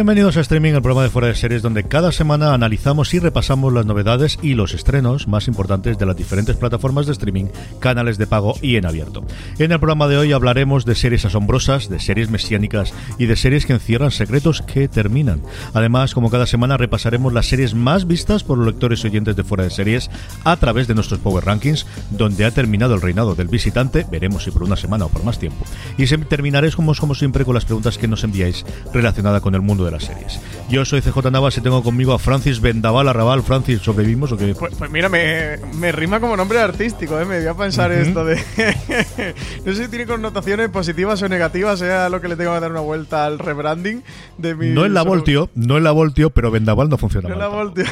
Bienvenidos a Streaming, el programa de Fuera de Series, donde cada semana analizamos y repasamos las novedades y los estrenos más importantes de las diferentes plataformas de streaming, canales de pago y en abierto. En el programa de hoy hablaremos de series asombrosas, de series mesiánicas y de series que encierran secretos que terminan. Además, como cada semana, repasaremos las series más vistas por los lectores y oyentes de Fuera de Series a través de nuestros Power Rankings, donde ha terminado el reinado del visitante, veremos si por una semana o por más tiempo. Y terminaré, como, como siempre, con las preguntas que nos enviáis relacionadas con el mundo de las series. Yo soy CJ Navas y tengo conmigo a Francis Vendaval Arrabal. Francis, ¿sobrevivimos o qué? Pues, pues mira, me, me, rima como nombre artístico, ¿eh? Me voy a pensar esto de... no sé si tiene connotaciones positivas o negativas, sea lo que le tengo que dar una vuelta al rebranding de mi... No es la Voltio, no es la Voltio, pero Vendaval no funciona No es la Voltio.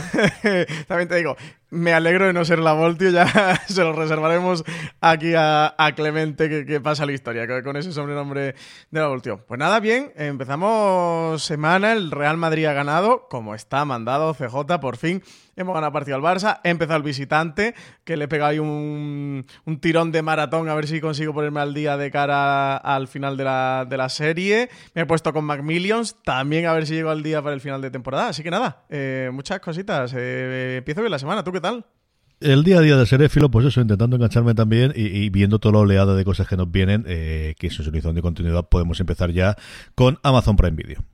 También te digo, me alegro de no ser la Voltio, ya se lo reservaremos aquí a, Clemente que, pasa la historia con ese sobrenombre de la Voltio. Pues nada, bien, empezamos semana, el Real Madrid ha ganado, como está mandado CJ, por fin hemos ganado partido al Barça, he empezado el visitante, que le he pegado ahí un, tirón de maratón a ver si consigo ponerme al día de cara al final de la, serie, me he puesto con Macmillions, también a ver si llego al día para el final de temporada, así que nada, eh, muchas cositas, eh, empiezo bien la semana, ¿tú qué tal? El día a día de Serefilo, pues eso, intentando engancharme también y, viendo toda la oleada de cosas que nos vienen, eh, que es un horizonte de continuidad, podemos empezar ya con Amazon Prime Video.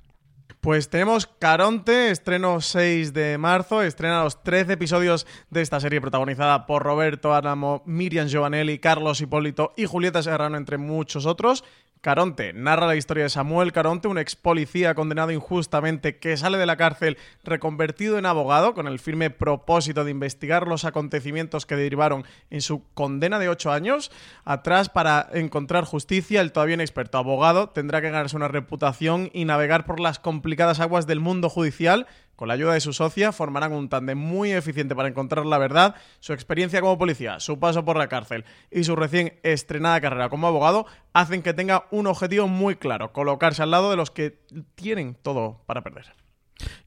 Pues tenemos Caronte, estreno 6 de marzo, estrena los 13 episodios de esta serie protagonizada por Roberto Álamo, Miriam Giovanelli, Carlos Hipólito y Julieta Serrano, entre muchos otros. Caronte narra la historia de Samuel Caronte, un ex policía condenado injustamente que sale de la cárcel reconvertido en abogado con el firme propósito de investigar los acontecimientos que derivaron en su condena de ocho años. Atrás, para encontrar justicia, el todavía inexperto abogado tendrá que ganarse una reputación y navegar por las complicadas aguas del mundo judicial con la ayuda de su socia formarán un tándem muy eficiente para encontrar la verdad. Su experiencia como policía, su paso por la cárcel y su recién estrenada carrera como abogado hacen que tenga un objetivo muy claro, colocarse al lado de los que tienen todo para perder.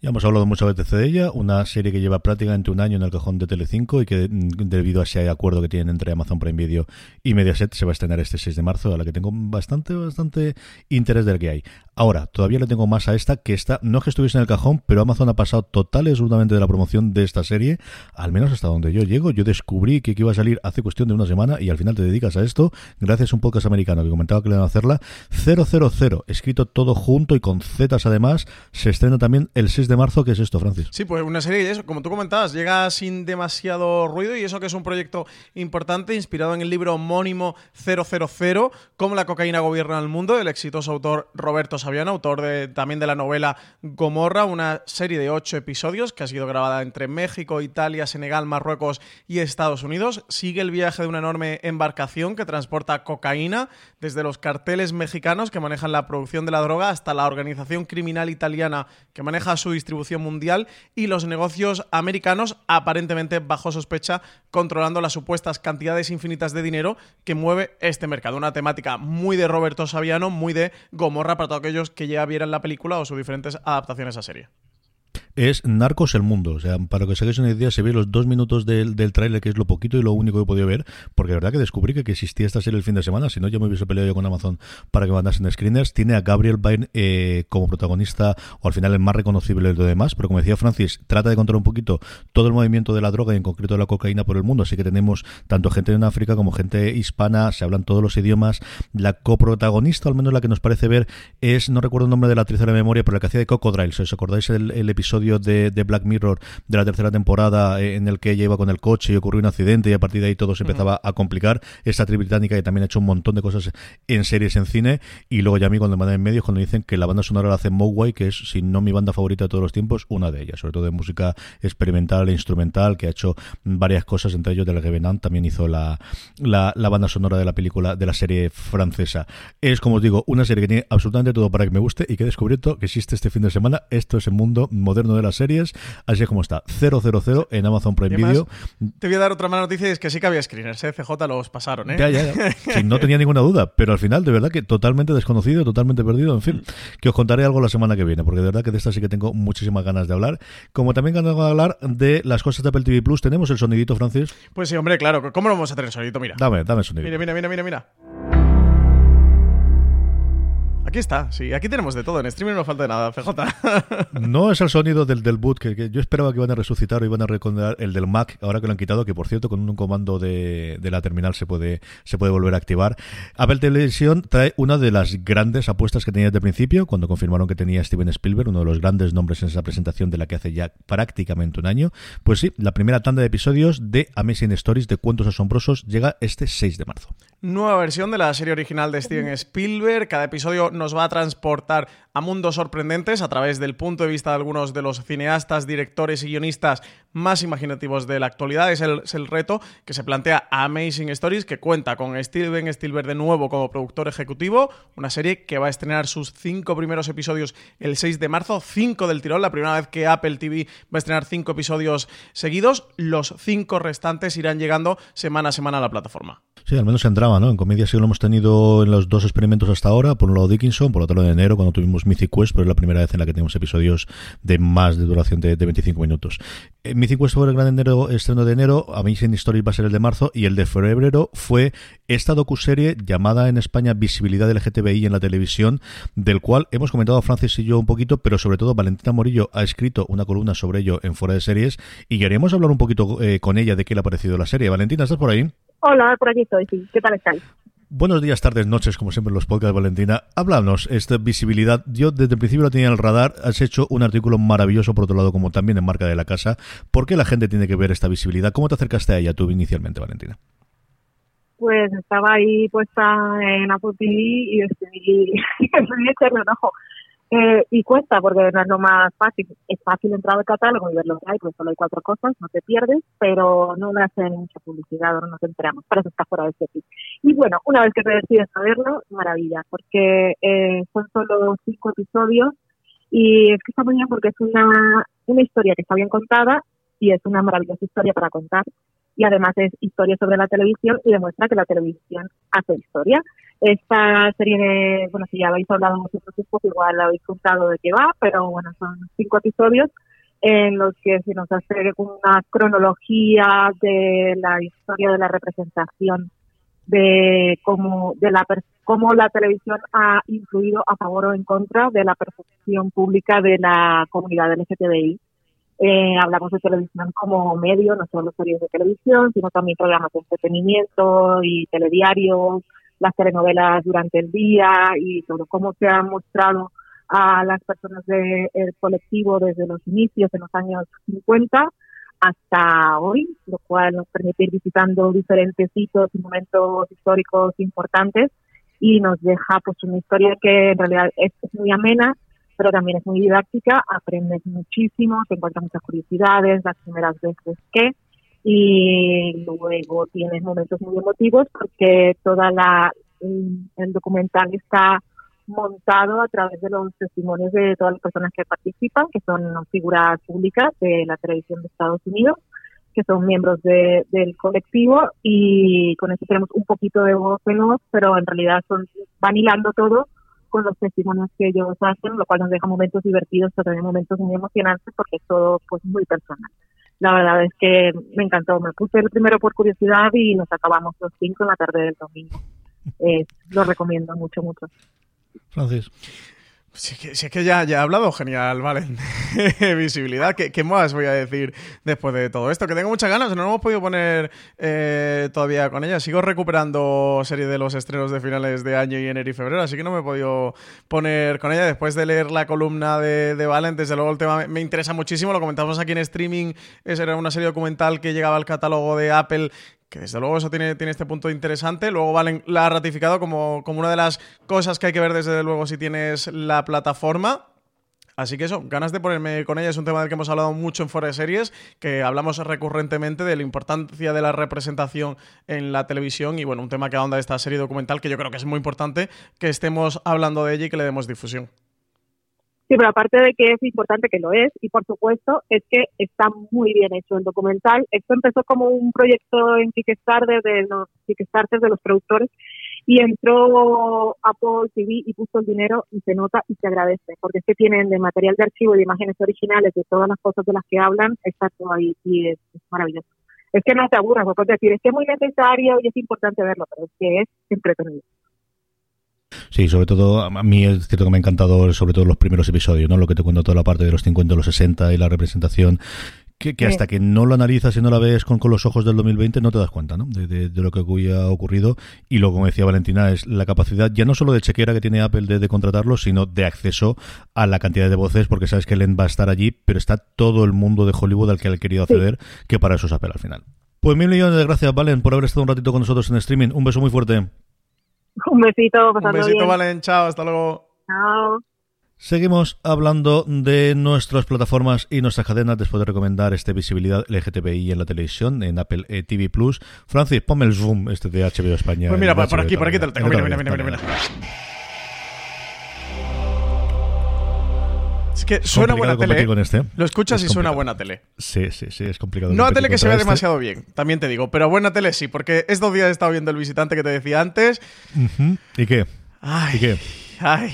Ya hemos hablado muchas veces de ella, una serie que lleva prácticamente un año en el cajón de Telecinco y que mm, debido a ese acuerdo que tienen entre Amazon Prime Video y Mediaset se va a estrenar este 6 de marzo, a la que tengo bastante, bastante interés del que hay. Ahora, todavía le tengo más a esta, que esta, no es que estuviese en el cajón, pero Amazon ha pasado total y absolutamente de la promoción de esta serie, al menos hasta donde yo llego. Yo descubrí que iba a salir hace cuestión de una semana y al final te dedicas a esto, gracias a un podcast americano que comentaba que le van a hacerla. 000, escrito todo junto y con zetas además, se estrena también el 6 de marzo, que es esto, Francis. Sí, pues una serie eso, como tú comentabas, llega sin demasiado ruido y eso que es un proyecto importante, inspirado en el libro homónimo 000, cómo la cocaína gobierna el mundo, del exitoso autor Roberto Saviano, autor de, también de la novela Gomorra, una serie de ocho episodios que ha sido grabada entre México, Italia, Senegal, Marruecos y Estados Unidos. Sigue el viaje de una enorme embarcación que transporta cocaína desde los carteles mexicanos que manejan la producción de la droga hasta la organización criminal italiana que maneja su distribución mundial y los negocios americanos aparentemente bajo sospecha controlando las supuestas cantidades infinitas de dinero que mueve este mercado. Una temática muy de Roberto Saviano, muy de Gomorra para todos que ya vieran la película o sus diferentes adaptaciones a serie. Es Narcos el Mundo. O sea, para que os hagáis una idea, se ve los dos minutos del, del tráiler, que es lo poquito y lo único que he podido ver, porque la verdad que descubrí que, existía esta serie el fin de semana, si no ya me hubiese peleado yo con Amazon para que mandasen screeners. Tiene a Gabriel Byrne eh, como protagonista, o al final el más reconocible de lo demás, pero como decía Francis, trata de controlar un poquito todo el movimiento de la droga y en concreto de la cocaína por el mundo, así que tenemos tanto gente en África como gente hispana, se hablan todos los idiomas. La coprotagonista, al menos la que nos parece ver, es, no recuerdo el nombre de la actriz de la memoria, pero la que hacía de Cocodrile, si os acordáis el, episodio de, Black Mirror de la tercera temporada eh, en el que ella iba con el coche y ocurrió un accidente y a partir de ahí todo se empezaba a complicar. Esta actriz británica que también ha hecho un montón de cosas en series en cine y luego ya a mí cuando me mandan en medios cuando dicen que la banda sonora la hace Mogwai, que es, si no mi banda favorita de todos los tiempos, una de ellas, sobre todo de música experimental e instrumental, que ha hecho varias cosas, entre ellos del Revenant, también hizo la, la, banda sonora de la película, de la serie francesa. Es, como os digo, una serie que tiene absolutamente todo para que me guste y que he descubierto que existe este fin de semana. Esto es el mundo moderno de las series, así es como está. 000 en Amazon Prime Video. Te voy a dar otra mala noticia es que sí que había screeners, ¿eh? CJ los pasaron, ¿eh? Ya, ya, ya. no tenía ninguna duda, pero al final, de verdad que totalmente desconocido, totalmente perdido, en fin, que os contaré algo la semana que viene, porque de verdad que de esta sí que tengo muchísimas ganas de hablar. Como también ganas de hablar de las cosas de Apple TV Plus, ¿tenemos el sonidito, Francis? Pues sí, hombre, claro. ¿Cómo lo vamos a tener el sonidito? Mira. Dame, dame el sonidito. Mira, mira, mira, mira, mira. Aquí está, sí, aquí tenemos de todo. En streaming no falta de nada, FJ. no es el sonido del, del boot, que, yo esperaba que iban a resucitar o iban a recordar el del Mac, ahora que lo han quitado, que por cierto, con un comando de, la terminal se puede, se puede volver a activar. Apple Televisión trae una de las grandes apuestas que tenía desde el principio, cuando confirmaron que tenía Steven Spielberg, uno de los grandes nombres en esa presentación de la que hace ya prácticamente un año. Pues sí, la primera tanda de episodios de Amazing Stories de Cuentos Asombrosos llega este 6 de marzo. Nueva versión de la serie original de Steven Spielberg. Cada episodio nos va a transportar a mundos sorprendentes a través del punto de vista de algunos de los cineastas, directores y guionistas más imaginativos de la actualidad. Es el, es el reto que se plantea Amazing Stories, que cuenta con Steven Spielberg de nuevo como productor ejecutivo, una serie que va a estrenar sus cinco primeros episodios el 6 de marzo, cinco del tirón, la primera vez que Apple TV va a estrenar cinco episodios seguidos. Los cinco restantes irán llegando semana a semana a la plataforma. Sí, al menos entraba, ¿no? En comedia sí lo hemos tenido en los dos experimentos hasta ahora, por un lado Dickinson, por otro lado de enero, cuando tuvimos Mythic Quest, pero es la primera vez en la que tenemos episodios de más de duración de, 25 minutos. Eh, Mythic Quest fue el gran enero, estreno de enero, Amazing Stories va a ser el de marzo, y el de febrero fue esta docuserie llamada en España Visibilidad del LGTBI en la televisión, del cual hemos comentado Francis y yo un poquito, pero sobre todo Valentina Morillo ha escrito una columna sobre ello en Fuera de Series, y queríamos hablar un poquito eh, con ella de qué le ha parecido la serie. Valentina, ¿estás por ahí? Hola, por aquí estoy. ¿Qué tal estáis? Buenos días, tardes, noches, como siempre en los podcasts, Valentina. Háblanos, esta visibilidad. Yo desde el principio lo tenía en el radar. Has hecho un artículo maravilloso, por otro lado, como también en Marca de la Casa. ¿Por qué la gente tiene que ver esta visibilidad? ¿Cómo te acercaste a ella tú inicialmente, Valentina? Pues estaba ahí puesta en Apple TV y decidí, echarle un ojo. Eh, y cuesta porque no es lo más fácil. Es fácil entrar al catálogo y ver lo que hay, pues solo hay cuatro cosas, no te pierdes, pero no le hacen mucha publicidad o no nos enteramos. Para eso está fuera de este Y bueno, una vez que te decides saberlo, maravilla, porque eh, son solo cinco episodios y es que está muy bien porque es una, una historia que está bien contada y es una maravillosa historia para contar y además es historia sobre la televisión y demuestra que la televisión hace historia. Esta serie de, bueno, si ya habéis hablado vosotros poco, igual habéis contado de qué va, pero bueno, son cinco episodios en los que se nos hace una cronología de la historia de la representación de cómo de la cómo la televisión ha influido a favor o en contra de la percepción pública de la comunidad LGTBI eh, hablamos de televisión como medio, no solo series de televisión, sino también programas de entretenimiento y telediarios, las telenovelas durante el día y sobre cómo se han mostrado a las personas del colectivo desde los inicios en los años 50 hasta hoy, lo cual nos permite ir visitando diferentes hitos y momentos históricos importantes y nos deja pues una historia que en realidad es muy amena pero también es muy didáctica, aprendes muchísimo, te encuentras muchas curiosidades, las primeras veces que, y luego tienes momentos muy emotivos porque toda la el documental está montado a través de los testimonios de todas las personas que participan, que son figuras públicas de la televisión de Estados Unidos, que son miembros de, del colectivo y con eso tenemos un poquito de voz en voz, pero en realidad son, van hilando todo con los testimonios que ellos hacen, lo cual nos deja momentos divertidos, pero también momentos muy emocionantes porque es todo pues muy personal. La verdad es que me encantó. Me puse el primero por curiosidad y nos acabamos los cinco en la tarde del domingo. Eh, lo recomiendo mucho, mucho. Francis. Sí, que, es que ya, ya he hablado genial, vale. Visibilidad. ¿Qué, más voy a decir después de todo esto? Que tengo muchas ganas, no nos hemos podido poner eh, todavía con ella. Sigo recuperando serie de los estrenos de finales de año y enero y febrero, así que no me he podido poner con ella. Después de leer la columna de, de Valen, desde luego el tema me, interesa muchísimo. Lo comentamos aquí en streaming. Esa era una serie documental que llegaba al catálogo de Apple que desde luego eso tiene, tiene este punto interesante. Luego Valen la ha ratificado como, como una de las cosas que hay que ver desde luego si tienes la plataforma. Así que eso, ganas de ponerme con ella. Es un tema del que hemos hablado mucho en Fora de Series, que hablamos recurrentemente de la importancia de la representación en la televisión y bueno, un tema que ahonda esta serie documental que yo creo que es muy importante que estemos hablando de ella y que le demos difusión. Sí, pero aparte de que es importante que lo es, y por supuesto, es que está muy bien hecho el documental. Esto empezó como un proyecto en Kickstarter de los Kickstarter de los productores y entró Apple TV y puso el dinero y se nota y se agradece, porque es que tienen de material de archivo y de imágenes originales de todas las cosas de las que hablan, está todo ahí y es, maravilloso. Es que no te aburras, puedes decir, es que es muy necesario y es importante verlo, pero es que es entretenido. Sí, sobre todo, a mí es cierto que me ha encantado sobre todo los primeros episodios, ¿no? Lo que te cuento toda la parte de los 50, los 60 y la representación que, hasta que no lo analizas y no la ves con, con los ojos del 2020 no te das cuenta ¿no? de, lo que ha ocurrido. Y lo como decía Valentina es la capacidad ya no solo de chequera que tiene Apple de, de contratarlo sino de acceso a la cantidad de voces porque sabes que Len va a estar allí pero está todo el mundo de Hollywood al que ha querido acceder que para eso es Apple al final. Pues mil millones de gracias Valen por haber estado un ratito con nosotros en streaming. Un beso muy fuerte Un besito, Un besito, Valen. Chao, hasta luego. Chao. Seguimos hablando de nuestras plataformas y nuestras cadenas después de recomendar este visibilidad LGTBI en la televisión, en Apple eh, TV Plus. Francis, ponme el zoom este de HBO España. Pues mira, por, aquí, por aquí te lo tengo. Mira, mira, mira, mira. mira. Es que suena buena tele. ¿eh? Este. Lo escuchas y suena buena tele. Sí, sí, sí, es complicado. No a tele que se vea este. demasiado bien, también te digo, pero buena tele sí, porque estos días he estado viendo el visitante que te decía antes. ¿Y qué? Ay, ¿Y qué? Ay,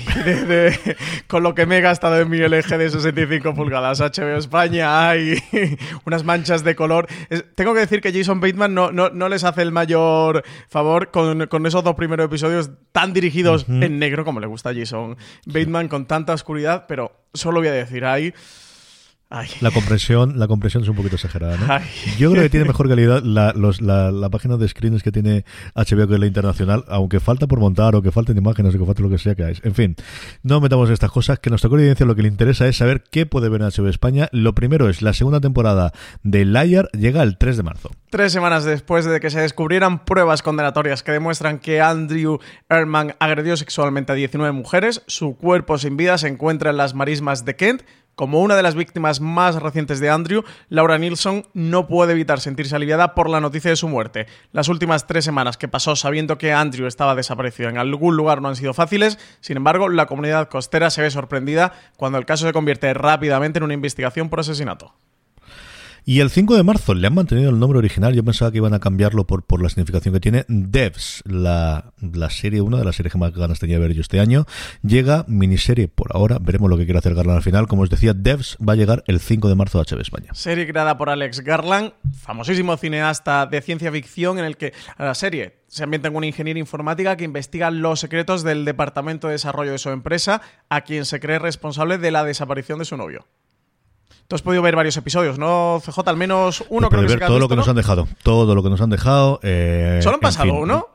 con lo que me he gastado en mi LG de 65 pulgadas HBO España, hay unas manchas de color. tengo que decir que Jason Bateman no, no, les hace el mayor favor con, esos dos primeros episodios tan dirigidos en negro como le gusta a Jason Bateman, con tanta oscuridad, pero solo voy a decir, la compresión, la compresión es un poquito exagerada, ¿no? Yo creo que tiene mejor calidad la, la, página de screens que tiene HBO que es la internacional, aunque falta por montar o que falten imágenes o que falte lo que sea que hay. En fin, no metamos estas cosas, que nuestra evidencia lo que le interesa es saber qué puede ver en HBO España. Lo primero es la segunda temporada de Liar llega el 3 de marzo. Tres semanas después de que se descubrieran pruebas condenatorias que demuestran que Andrew Ehrman agredió sexualmente a 19 mujeres, su cuerpo sin vida se encuentra en las marismas de Kent, como una de las víctimas más recientes de Andrew, Laura Nilsson no puede evitar sentirse aliviada por la noticia de su muerte. Las últimas tres semanas que pasó sabiendo que Andrew estaba desaparecido en algún lugar no han sido fáciles, sin embargo, la comunidad costera se ve sorprendida cuando el caso se convierte rápidamente en una investigación por asesinato. Y el 5 de marzo le han mantenido el nombre original. Yo pensaba que iban a cambiarlo por, por la significación que tiene. Devs, la, la serie, una de las series que más ganas tenía de ver yo este año. Llega miniserie por ahora. Veremos lo que quiere hacer Garland al final. Como os decía, Devs va a llegar el 5 de marzo a HB España. Serie creada por Alex Garland, famosísimo cineasta de ciencia ficción, en el que la serie se ambienta en una ingeniera informática que investiga los secretos del departamento de desarrollo de su empresa, a quien se cree responsable de la desaparición de su novio. Tú has podido ver varios episodios, ¿no, CJ? Al menos uno creo que ver todo lo que nos han dejado. Todo lo que nos han dejado. Eh, Solo han pasado uno.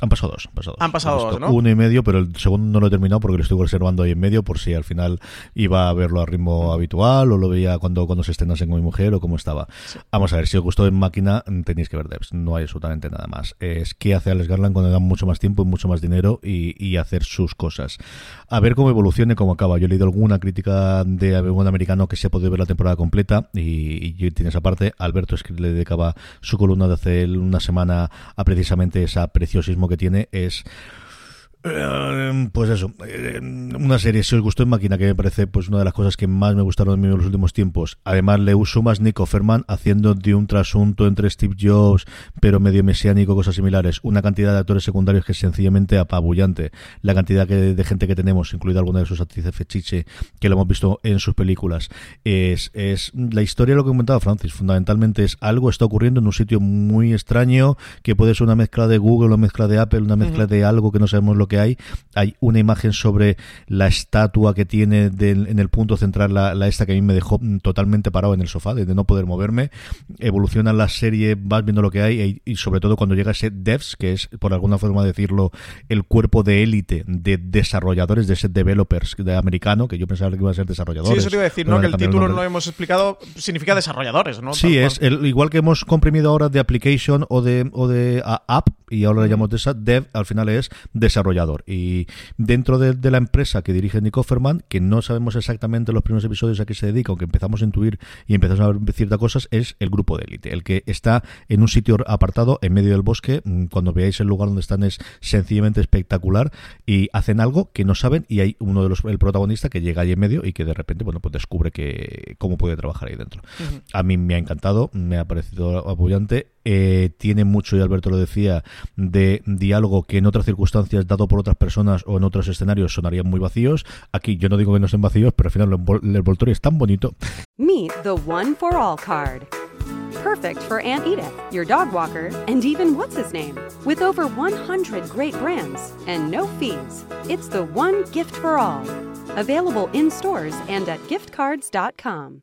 Han pasado dos. Han pasado dos, ¿no? Uno y medio, pero el segundo no lo he terminado porque lo estoy reservando ahí en medio por si al final iba a verlo a ritmo habitual o lo veía cuando, cuando se estrenase con mi mujer o cómo estaba. Vamos a ver, si os gustó en máquina tenéis que ver Devs. No hay absolutamente nada más. Es qué hace Alex Garland cuando dan mucho más tiempo y mucho más dinero y, hacer sus cosas. A ver cómo evoluciona y cómo acaba. Yo he leído alguna crítica de algún americano que se ha podido ver la temporada completa y, y tienes aparte, Alberto es que le dedicaba su columna de hace una semana a precisamente esa preciosismo que tiene es pues eso, eh, una serie, si os gustó en máquina, que me parece pues una de las cosas que más me gustaron en los últimos tiempos. Además, le uso más Nico Ferman haciendo de un trasunto entre Steve Jobs, pero medio mesiánico, cosas similares. Una cantidad de actores secundarios que es sencillamente apabullante. La cantidad de gente que tenemos, incluida alguna de sus actrices fechiche, que lo hemos visto en sus películas. Es, es la historia de lo que comentaba Francis. Fundamentalmente es algo está ocurriendo en un sitio muy extraño, que puede ser una mezcla de Google, una mezcla de Apple, una mezcla de algo que no sabemos lo que hay. Hay una imagen sobre la estatua que tiene en el punto central, la, esta que a mí me dejó totalmente parado en el sofá, de, no poder moverme. Evoluciona la serie, vas viendo lo que hay y, sobre todo cuando llega ese devs, que es por alguna forma decirlo, el cuerpo de élite de desarrolladores, de ese developers de americano, que yo pensaba que iba a ser desarrolladores. Sí, eso te iba a decir, ¿no? Que el título no lo hemos explicado, significa desarrolladores, ¿no? Sí, es el, igual que hemos comprimido ahora de application o de, o de app, y ahora le llamamos de esa, dev, al final es desarrollador. Y dentro de, la empresa que dirige Nick Offerman, que no sabemos exactamente los primeros episodios a qué se dedica, aunque empezamos a intuir y empezamos a ver ciertas cosas, es el grupo de élite, el que está en un sitio apartado en medio del bosque. Mm, cuando veáis el lugar donde están es sencillamente espectacular y hacen algo que no saben y hay uno de los el protagonista que llega ahí en medio y que de repente bueno pues descubre que cómo puede trabajar ahí dentro. A mí me ha encantado, me ha parecido apoyante eh, tiene mucho, y Alberto lo decía, de diálogo que en otras circunstancias, dado por otras personas o en otros escenarios, sonarían muy vacíos. Aquí yo no digo que no estén vacíos, pero al final el envoltorio es tan bonito. Meet the One for All card. Perfect for Aunt Edith, your dog walker, and even what's his name. With over 100 great brands and no fees, it's the one gift for all. Available in stores and at giftcards.com.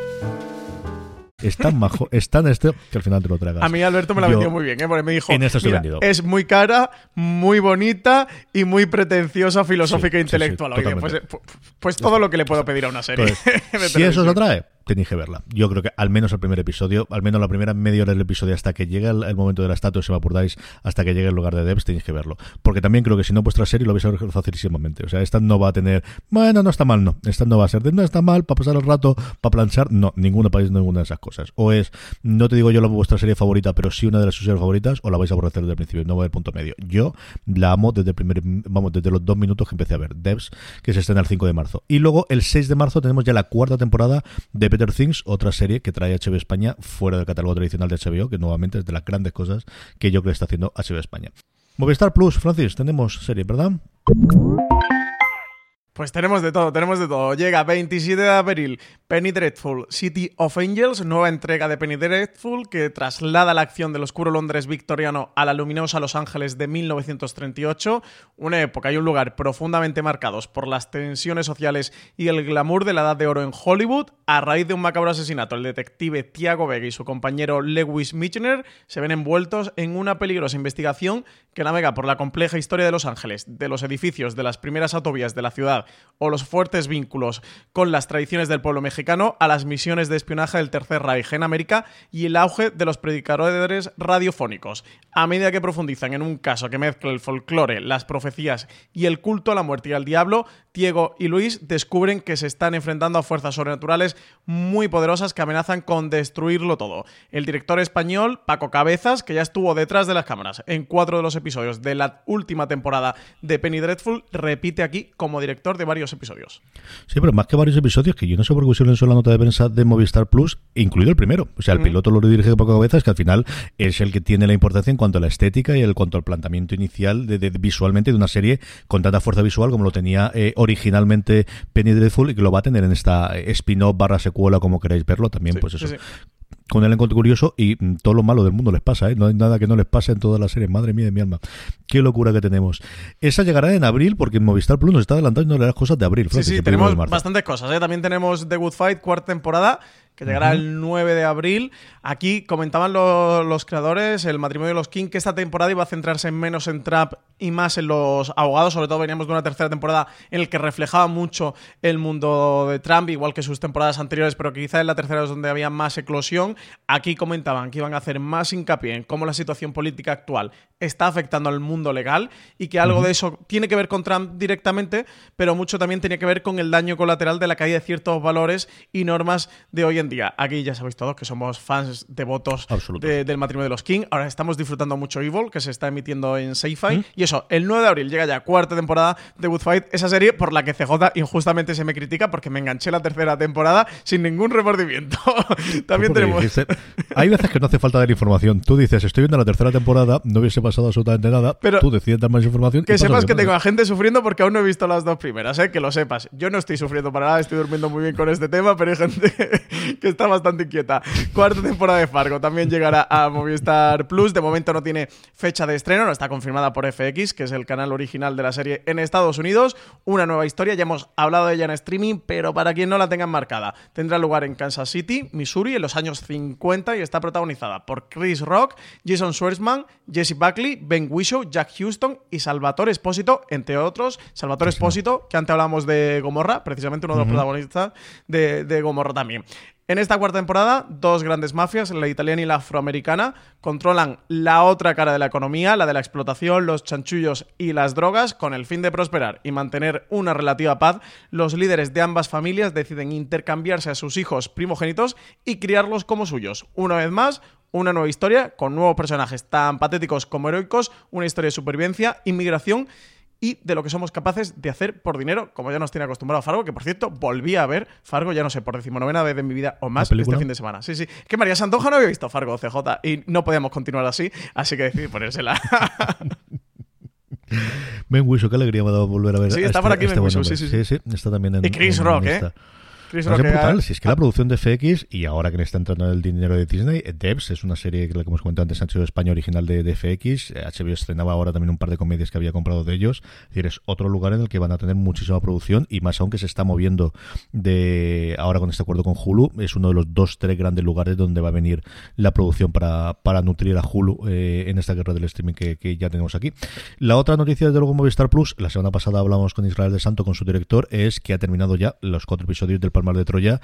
Es tan majo, es tan este que al final te lo tragas. A mí Alberto me la vendió muy bien, ¿eh? porque me dijo, en es muy cara, muy bonita y muy pretenciosa, filosófica e intelectual. Pues, pues, todo lo que le puedo pedir a una serie. si eso os atrae, tenéis que verla. Yo creo que al menos el primer episodio, al menos la primera media hora del episodio hasta que llegue el, momento de la estatua, si me apuráis, hasta que llegue el lugar de Devs, tenéis que verlo. Porque también creo que si no vuestra serie lo vais a ver facilísimamente. O sea, esta no va a tener, bueno, no está mal, no. Esta no va a ser de, no está mal, para pasar el rato, para planchar, no, ninguno país, ninguna de esas cosas. O es, no te digo yo la vuestra serie favorita, pero sí una de las series favoritas, o la vais a aborrecer desde el principio, no va a haber punto medio. Yo la amo desde el primer, vamos, desde los dos minutos que empecé a ver Devs, que se estrena el 5 de marzo. Y luego el 6 de marzo tenemos ya la cuarta temporada de Better Things, otra serie que trae HBO España fuera del catálogo tradicional de HBO, que nuevamente es de las grandes cosas que yo creo que está haciendo HBO España. Movistar Plus, Francis, tenemos serie, ¿verdad? Pues tenemos de todo, tenemos de todo. Llega 27 de abril Penny Dreadful City of Angels, nueva entrega de Penny Dreadful que traslada la acción del oscuro Londres victoriano a la luminosa Los Ángeles de 1938, una época y un lugar profundamente marcados por las tensiones sociales y el glamour de la edad de oro en Hollywood. A raíz de un macabro asesinato, el detective Tiago Vega y su compañero Lewis Michener se ven envueltos en una peligrosa investigación que navega por la compleja historia de Los Ángeles, de los edificios de las primeras autovías de la ciudad o los fuertes vínculos con las tradiciones del pueblo mexicano a las misiones de espionaje del Tercer Reich en América y el auge de los predicadores radiofónicos. A medida que profundizan en un caso que mezcla el folclore, las profecías y el culto a la muerte y al diablo, Diego y Luis descubren que se están enfrentando a fuerzas sobrenaturales muy poderosas que amenazan con destruirlo todo. El director español, Paco Cabezas, que ya estuvo detrás de las cámaras en cuatro de los episodios de la última temporada de Penny Dreadful, repite aquí como director de varios episodios. Sí, pero más que varios episodios, que yo no sé por qué pusieron eso en la nota de prensa de Movistar Plus, incluido el primero. O sea, el piloto lo dirige Paco Cabezas, que al final es el que tiene la importancia en cuanto a la estética y en cuanto al planteamiento inicial de, visualmente de una serie con tanta fuerza visual como lo tenía eh, originalmente Penny Dreadful y que lo va a tener en esta spin-off barra secuela, como queráis verlo, también, pues eso con el encuentro curioso y mm, todo lo malo del mundo les pasa, ¿eh? No hay nada que no les pase en toda la serie. Madre mía de mi alma. Qué locura que tenemos. Esa llegará en abril porque Movistar Plus nos está adelantando las cosas de abril. sí, sí, tenemos bastantes cosas. ¿eh? También tenemos The Good Fight, cuarta temporada que llegará el 9 de abril. Aquí comentaban los creadores, el matrimonio de los King, que esta temporada iba a centrarse menos en Trap y más en los abogados. Sobre todo veníamos de una tercera temporada en la que reflejaba mucho el mundo de Trump, igual que sus temporadas anteriores, pero quizá en la tercera es donde había más eclosión. Aquí comentaban que iban a hacer más hincapié en cómo la situación política actual está afectando al mundo legal y que algo de eso tiene que ver con Trump directamente, pero mucho también tiene que ver con el daño colateral de la caída de ciertos valores y normas de hoy en día. Aquí ya sabéis todos que somos fans devotos del matrimonio de los King. Ahora estamos disfrutando mucho Evil, que se está emitiendo en Sci-Fi. Y eso, el 9 de abril llega ya cuarta temporada de Good Fight, esa serie por la que CJ injustamente se me critica porque me enganché la tercera temporada sin ningún remordimiento. también tenemos... Hay veces que no hace falta dar información. Tú dices, estoy viendo la tercera temporada, no hubiese pasado absolutamente nada, pero tú decides dar más información. Que sepas que tengo a gente sufriendo porque aún no he visto las dos primeras, ¿eh? que lo sepas. Yo no estoy sufriendo para nada, estoy durmiendo muy bien con este tema, pero hay gente que está bastante inquieta. Cuarta temporada de Fargo también llegará a Movistar Plus. De momento no tiene fecha de estreno, no está confirmada por FX, que es el canal original de la serie en Estados Unidos. Una nueva historia, ya hemos hablado de ella en streaming, pero para quien no la tenga marcada, tendrá lugar en Kansas City, Missouri, en los años 50 y está protagonizada por Chris Rock, Jason Schwartzman, Jesse Buckley, Ben Whishaw, Jack Houston y Salvatore Espósito, entre otros. Salvatore Espósito, que antes hablamos de Gomorra, precisamente uno de los protagonistas de, de Gomorra también. En esta cuarta temporada, dos grandes mafias, la italiana y la afroamericana, controlan la otra cara de la economía, la de la explotación, los chanchullos y las drogas, con el fin de prosperar y mantener una relativa paz. Los líderes de ambas familias deciden intercambiarse a sus hijos primogénitos y criarlos como suyos. Una vez más, una nueva historia con nuevos personajes tan patéticos como heroicos, una historia de supervivencia, inmigración y de lo que somos capaces de hacer por dinero, como ya nos tiene acostumbrado Fargo, que por cierto, volví a ver Fargo, ya no sé, por decimonovena vez en mi vida o más este fin de semana. Sí, sí. Que María Santoja no había visto Fargo CJ y no podíamos continuar así, así que decidí ponérsela. Ben Whishaw, qué alegría me ha dado volver a ver. Sí, está por aquí Ben sí, sí, sí, sí. Está también en. Y Chris Rock, ¿eh? Es brutal, si es que la producción de FX y ahora que le está entrando el dinero de Disney, eh, Debs es una serie que, hemos comentado antes, ha sido España original de, FX. HBO eh, estrenaba ahora también un par de comedias que había comprado de ellos. Es decir, es otro lugar en el que van a tener muchísima producción y más aún que se está moviendo de ahora con este acuerdo con Hulu. Es uno de los dos, tres grandes lugares donde va a venir la producción para, para nutrir a Hulu eh, en esta guerra del streaming que, que, ya tenemos aquí. La otra noticia desde luego Movistar Plus, la semana pasada hablamos con Israel de Santo, con su director, es que ha terminado ya los cuatro episodios del Palmar de Troya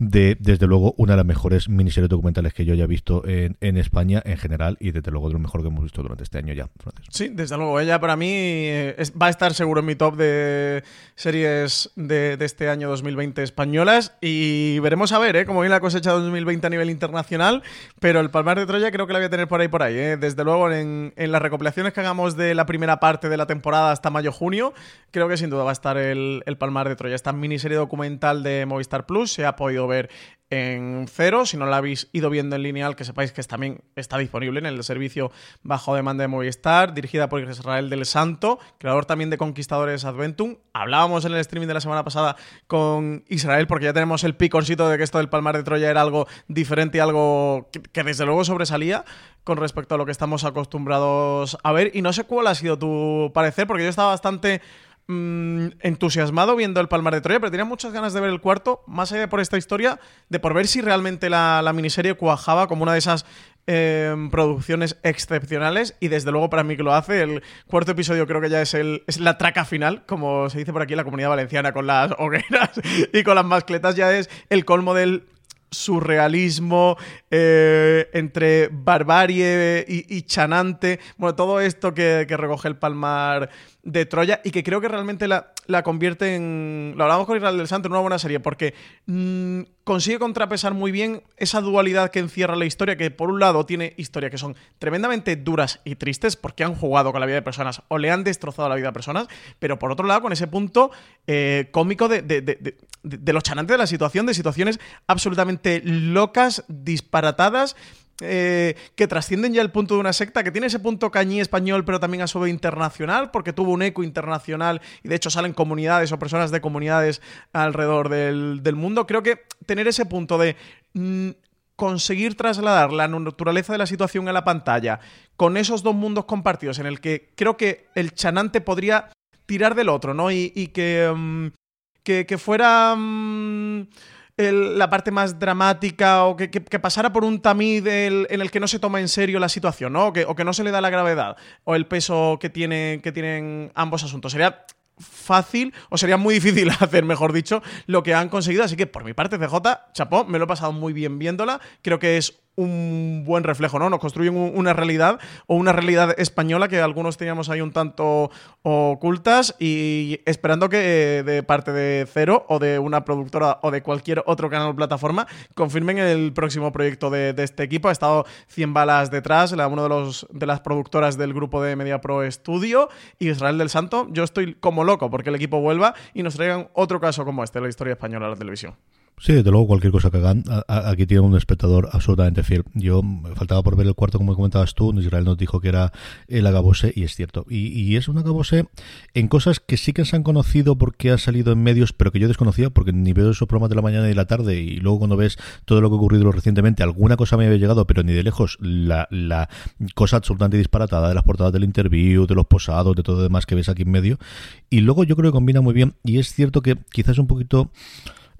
de, desde luego, una de las mejores miniseries documentales que yo haya visto en, España en general y desde luego de lo mejor que hemos visto durante este año ya, Sí, desde luego, ella para mí eh, va a estar seguro en mi top de series de, este año 2020 españolas y veremos a ver ¿eh? cómo viene la cosecha 2020 a nivel internacional, pero el Palmar de Troya creo que la voy a tener por ahí por ahí. ¿eh? Desde luego, en, las recopilaciones que hagamos de la primera parte de la temporada hasta mayo-junio, creo que sin duda va a estar el Palmar de Troya, esta miniserie documental de Movistar Plus, se ha podido ver en cero. Si no la habéis ido viendo en lineal, que sepáis que también está disponible en el servicio bajo demanda de Movistar, dirigida por Israel del Santo, creador también de Conquistadores Adventum. Hablábamos en el streaming de la semana pasada con Israel, porque ya tenemos el picorcito de que esto del Palmar de Troya era algo diferente y algo que desde luego sobresalía con respecto a lo que estamos acostumbrados a ver. Y no sé cuál ha sido tu parecer, porque yo estaba bastante Mm, entusiasmado viendo el Palmar de Troya, pero tenía muchas ganas de ver el cuarto, más allá de por esta historia, de por ver si realmente la, miniserie cuajaba como una de esas em, producciones excepcionales. Y desde luego para mí que lo hace. El cuarto episodio creo que ya es, el, es la traca final, como se dice por aquí en la comunidad valenciana con las hogueras y con las mascletas, ya es el colmo del surrealismo, eh, entre barbarie y, chanante, bueno, todo esto que recoge el Palmar de Troya y que creo que realmente la, la convierte en. Lo hablamos con Israel del Santo en una buena serie, porque mm, consigue contrapesar muy bien esa dualidad que encierra la historia, que por un lado tiene historias que son tremendamente duras y tristes, porque han jugado con la vida de personas o le han destrozado la vida a personas, pero por otro lado, con ese punto eh, cómico de, de, de, de lo chanante de la situación, de situaciones absolutamente locas, disparatadas eh, que trascienden ya el punto de una secta, que tiene ese punto cañí español, pero también a su vez internacional, porque tuvo un eco internacional y de hecho salen comunidades o personas de comunidades alrededor del, mundo. Creo que tener ese punto de mm, conseguir trasladar la naturaleza de la situación a la pantalla con esos dos mundos compartidos en el que creo que el chanante podría tirar del otro, ¿no? Y, que, mm, que, que, fuera... La parte más dramática o que, pasara por un tamiz en el que no se toma en serio la situación, ¿no? O que, o que no se le da la gravedad o el peso que, tiene, que tienen ambos asuntos. Sería fácil o sería muy difícil hacer, mejor dicho, lo que han conseguido. Así que por mi parte, CJ, chapó, me lo he pasado muy bien viéndola. Creo que es un buen reflejo, ¿no? Nos construyen una realidad o una realidad española que algunos teníamos ahí un tanto ocultas y esperando que eh, de parte de Cero o de una productora o de cualquier otro canal o plataforma confirmen el próximo proyecto de, este equipo. Ha estado 100 balas detrás, la, uno de, los, de las productoras del grupo de Media Pro Studio, Israel del Santo. Yo estoy como loco porque el equipo vuelva y nos traigan otro caso como este, la historia española de la televisión. Sí, desde luego cualquier cosa que hagan, aquí tiene un espectador absolutamente fiel. Yo faltaba por ver el cuarto, como comentabas tú, Israel nos dijo que era el agabose y es cierto. Y, es un agabose en cosas que sí que se han conocido porque ha salido en medios, pero que yo desconocía porque ni veo esos programas de la mañana y de la tarde y luego cuando ves todo lo que ha ocurrido recientemente, alguna cosa me había llegado, pero ni de lejos la, la cosa absolutamente disparatada de las portadas del interview, de los posados, de todo lo demás que ves aquí en medio. Y luego yo creo que combina muy bien y es cierto que quizás un poquito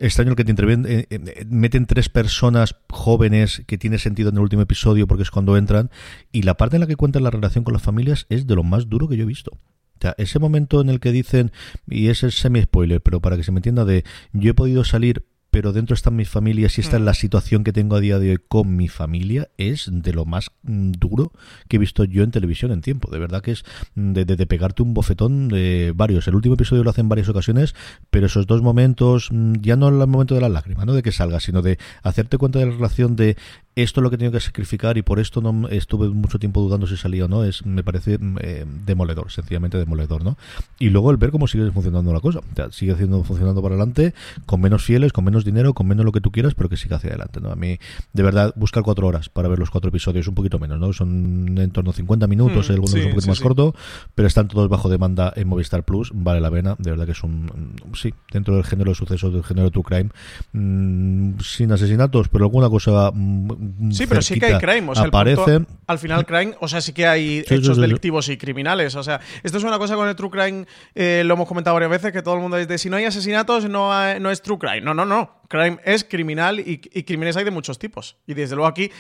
extraño el que te interviene, eh, eh, meten tres personas jóvenes que tiene sentido en el último episodio porque es cuando entran y la parte en la que cuentan la relación con las familias es de lo más duro que yo he visto. O sea, ese momento en el que dicen, y ese es semi-spoiler, pero para que se me entienda de, yo he podido salir pero dentro están mis familias y esta es la mm. situación que tengo a día de hoy con mi familia, es de lo más mm, duro que he visto yo en televisión en tiempo. De verdad que es mm, de, pegarte un bofetón de varios. El último episodio lo hace en varias ocasiones, pero esos dos momentos, ya no el momento de la lágrima, no de que salga, sino de hacerte cuenta de la relación de esto es lo que he tenido que sacrificar y por esto no estuve mucho tiempo dudando si salía o no, es me parece eh, demoledor, sencillamente demoledor, ¿no? Y luego el ver cómo sigue funcionando la cosa, sigue haciendo, funcionando para adelante, con menos fieles, con menos dinero, con menos lo que tú quieras, pero que siga hacia adelante, ¿no? A mí, de verdad, buscar cuatro horas para ver los cuatro episodios, un poquito menos, ¿no? Son en torno a 50 minutos, mm, algunos es un poquito más corto, pero están todos bajo demanda en Movistar Plus, vale la pena, de verdad que es un, sí, dentro del género de sucesos, del género de True Crime, mm, sin asesinatos, pero alguna cosa mm, Sí, pero sí que hay crime. O sea, aparece... al final, crime, o sea, sí que hay hechos delictivos y criminales. O sea, esto es una cosa con el true crime, eh, lo hemos comentado varias veces, que todo el mundo dice, si no hay asesinatos, no, no es true crime. No, no, no. Crime es criminal y, y crímenes hay de muchos tipos. Y desde luego aquí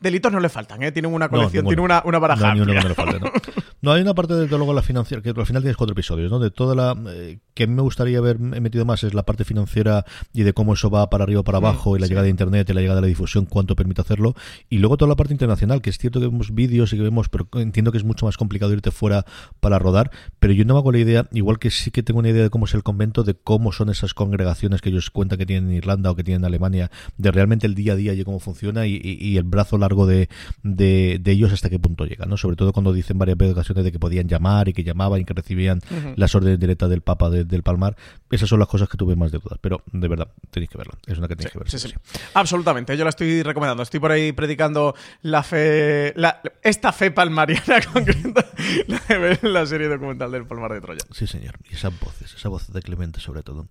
delitos no le faltan, ¿eh? Tienen una colección, tienen una, una baraja. No, no, hay una parte de luego la financiera, que al final tienes cuatro episodios, ¿no? De toda la. Eh, que me gustaría haber metido más es la parte financiera y de cómo eso va para arriba o para mm, abajo, y la llegada de internet y la llegada de la difusión, cuánto permite hacerlo. Y luego toda la parte internacional, que es cierto que vemos vídeos y que vemos, pero entiendo que es mucho más complicado irte fuera para rodar. Pero yo no me hago la idea, igual que sí que tengo una idea de cómo es el convento, de cómo son esas congregaciones que ellos cuentan que tienen en Irlanda o que tienen en Alemania, de realmente el día a día y cómo funciona y el brazo largo de de, ellos hasta qué punto llegan, ¿no? Sobre todo cuando dicen varias ocasiones de que podían llamar y que llamaban y que recibían las órdenes directas del Papa del Palmar. Esas son las cosas que tuve más de dudas, pero de verdad, tenéis que verla. Es una que tenéis que ver. Sí, sí, Absolutamente, yo la estoy recomendando. Estoy por ahí predicando la fe, esta fe palmariana concreta, la la serie documental del Palmar de Troya. Sí, señor. Y esas voces, esa voz de Clemente sobre todo.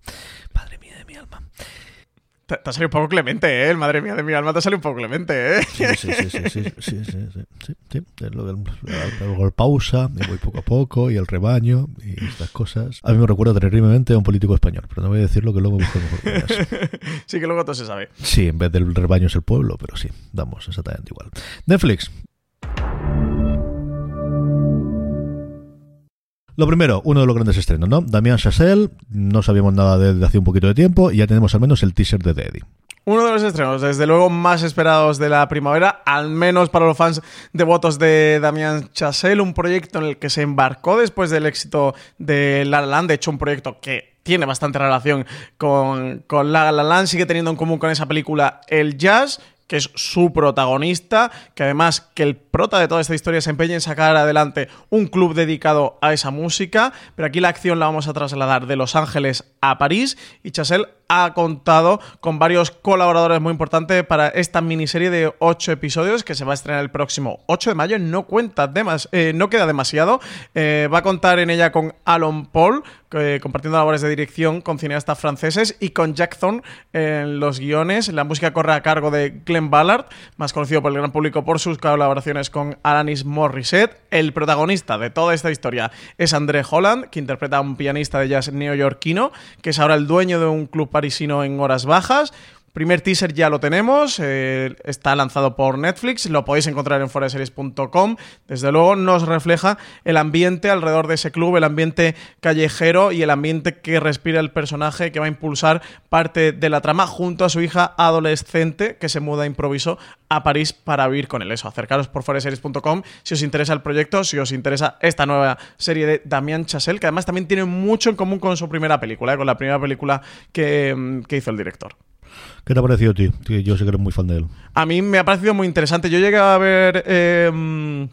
Padre mía de mi alma. Te, ha salido un poco clemente, ¿eh? Madre mía de mi alma, te ha salido un poco clemente, ¿eh? Sí, sí, sí, sí, sí, sí, sí, sí, sí, Luego el pausa, y voy poco a poco, y el rebaño, y estas cosas. A mí me recuerda terriblemente a un político español, pero no voy a decir lo que luego busco mejor. sí, que luego todo se sabe. Sí, en vez del rebaño es el pueblo, pero sí, damos exactamente igual. Netflix, Lo primero, uno de los grandes estrenos, ¿no? Damián Chazelle, no sabíamos nada de hace un poquito de tiempo y ya tenemos al menos el teaser de Eddie. Uno de los estrenos, desde luego, más esperados de la primavera, al menos para los fans devotos de Damián Chazelle, un proyecto en el que se embarcó después del éxito de La La Land, de hecho un proyecto que tiene bastante relación con, con La La Land, sigue teniendo en común con esa película el jazz, que es su protagonista, que además que el prota de toda esta historia se empeña en sacar adelante un club dedicado a esa música, pero aquí la acción la vamos a trasladar de Los Ángeles a París y Chassel ha contado con varios colaboradores muy importantes para esta miniserie de 8 episodios que se va a estrenar el próximo 8 de mayo. No cuenta eh, no queda demasiado. Eh, va a contar en ella con Alon Paul, compartiendo labores de dirección con cineastas franceses, y con Jack Thorne en los guiones. La música corre a cargo de Glenn Ballard, más conocido por el gran público por sus colaboraciones con Alanis Morissette. El protagonista de toda esta historia es André Holland, que interpreta a un pianista de jazz neoyorquino, que es ahora el dueño de un club parisino en horas bajas Primer teaser ya lo tenemos, eh, está lanzado por Netflix, lo podéis encontrar en foreseries.com. Desde luego nos refleja el ambiente alrededor de ese club, el ambiente callejero y el ambiente que respira el personaje que va a impulsar parte de la trama junto a su hija adolescente que se muda improviso a París para vivir con él. Eso, acercaros por foreseries.com si os interesa el proyecto, si os interesa esta nueva serie de Damien Chazelle, que además también tiene mucho en común con su primera película, ¿eh? con la primera película que, mm, que hizo el director. ¿Qué te ha parecido, tío? Yo sé que eres muy fan de él. A mí me ha parecido muy interesante. Yo llegué a ver. Eh,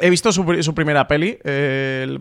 he visto su, primera peli,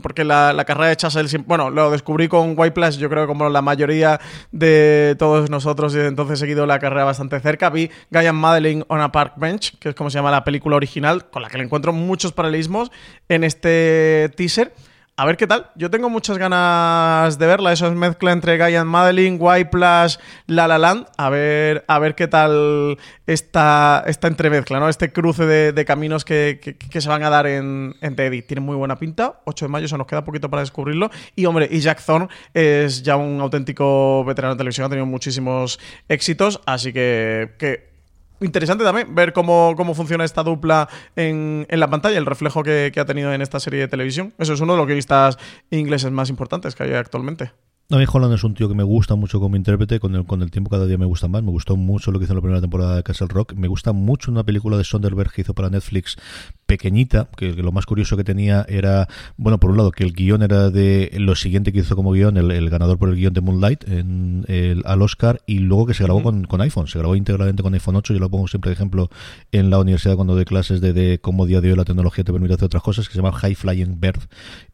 porque la, carrera de Chazelle, bueno, lo descubrí con White Plus, yo creo como la mayoría de todos nosotros, y entonces he seguido la carrera bastante cerca. Vi Guy and Madeline on a Park Bench, que es como se llama la película original, con la que le encuentro muchos paralelismos en este teaser. A ver qué tal. Yo tengo muchas ganas de verla. Eso es mezcla entre Guy and Madeline, White Plus, La La Land. A ver, a ver qué tal esta, esta entremezcla, ¿no? Este cruce de, caminos que, que, se van a dar en, en Teddy. Tiene muy buena pinta. 8 de mayo, se nos queda poquito para descubrirlo. Y hombre, y Jack Thorne es ya un auténtico veterano de televisión. Ha tenido muchísimos éxitos. Así que, que interesante también ver cómo, cómo funciona esta dupla en, en la pantalla, el reflejo que, ha tenido en esta serie de televisión. Eso es uno de los guionistas ingleses más importantes que hay actualmente. A mí Holland es un tío que me gusta mucho como intérprete, con el, con el tiempo cada día me gusta más. Me gustó mucho lo que hizo en la primera temporada de Castle Rock. Me gusta mucho una película de Sonderberg que hizo para Netflix pequeñita, que, que, lo más curioso que tenía era, bueno, por un lado, que el guion era de lo siguiente que hizo como guion, el, el ganador por el guion de Moonlight en el, al Oscar, y luego que se grabó mm. con, con, iPhone, se grabó íntegramente con iPhone 8, yo lo pongo siempre de ejemplo en la universidad cuando doy clases de, de cómo día de hoy la tecnología te permite hacer otras cosas, que se llama High Flying Bird.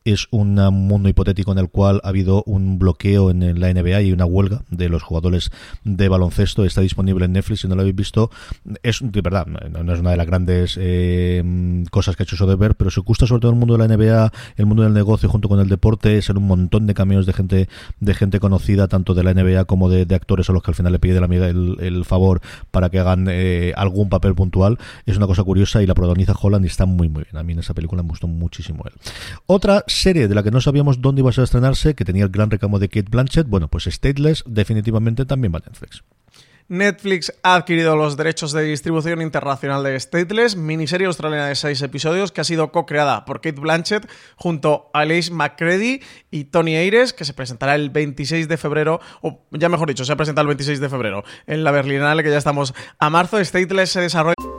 Es un mundo hipotético en el cual ha habido un bloqueo en la NBA y una huelga de los jugadores de baloncesto. Está disponible en Netflix, si no lo habéis visto. Es, de verdad, no es una de las grandes eh, cosas que ha hecho Soderbergh, pero si gusta sobre todo el mundo de la NBA, el mundo del negocio junto con el deporte, ser un montón de cameos de gente de gente conocida, tanto de la NBA como de, de actores a los que al final le pide la amiga el, el favor para que hagan eh, algún papel puntual. Es una cosa curiosa y la protagoniza Holland y está muy muy bien. A mí en esa película me gustó muchísimo él. Otra serie de la que no sabíamos dónde iba a estrenarse, que tenía el gran recamo de Kate Blanchett, bueno, pues Stateless definitivamente también va a Netflix. Netflix ha adquirido los derechos de distribución internacional de Stateless, miniserie australiana de seis episodios que ha sido co-creada por Kate Blanchett junto a Alice McCready y Tony Ayres, que se presentará el 26 de febrero, o ya mejor dicho, se ha presentado el 26 de febrero en la Berlinale, que ya estamos a marzo. Stateless se desarrolla.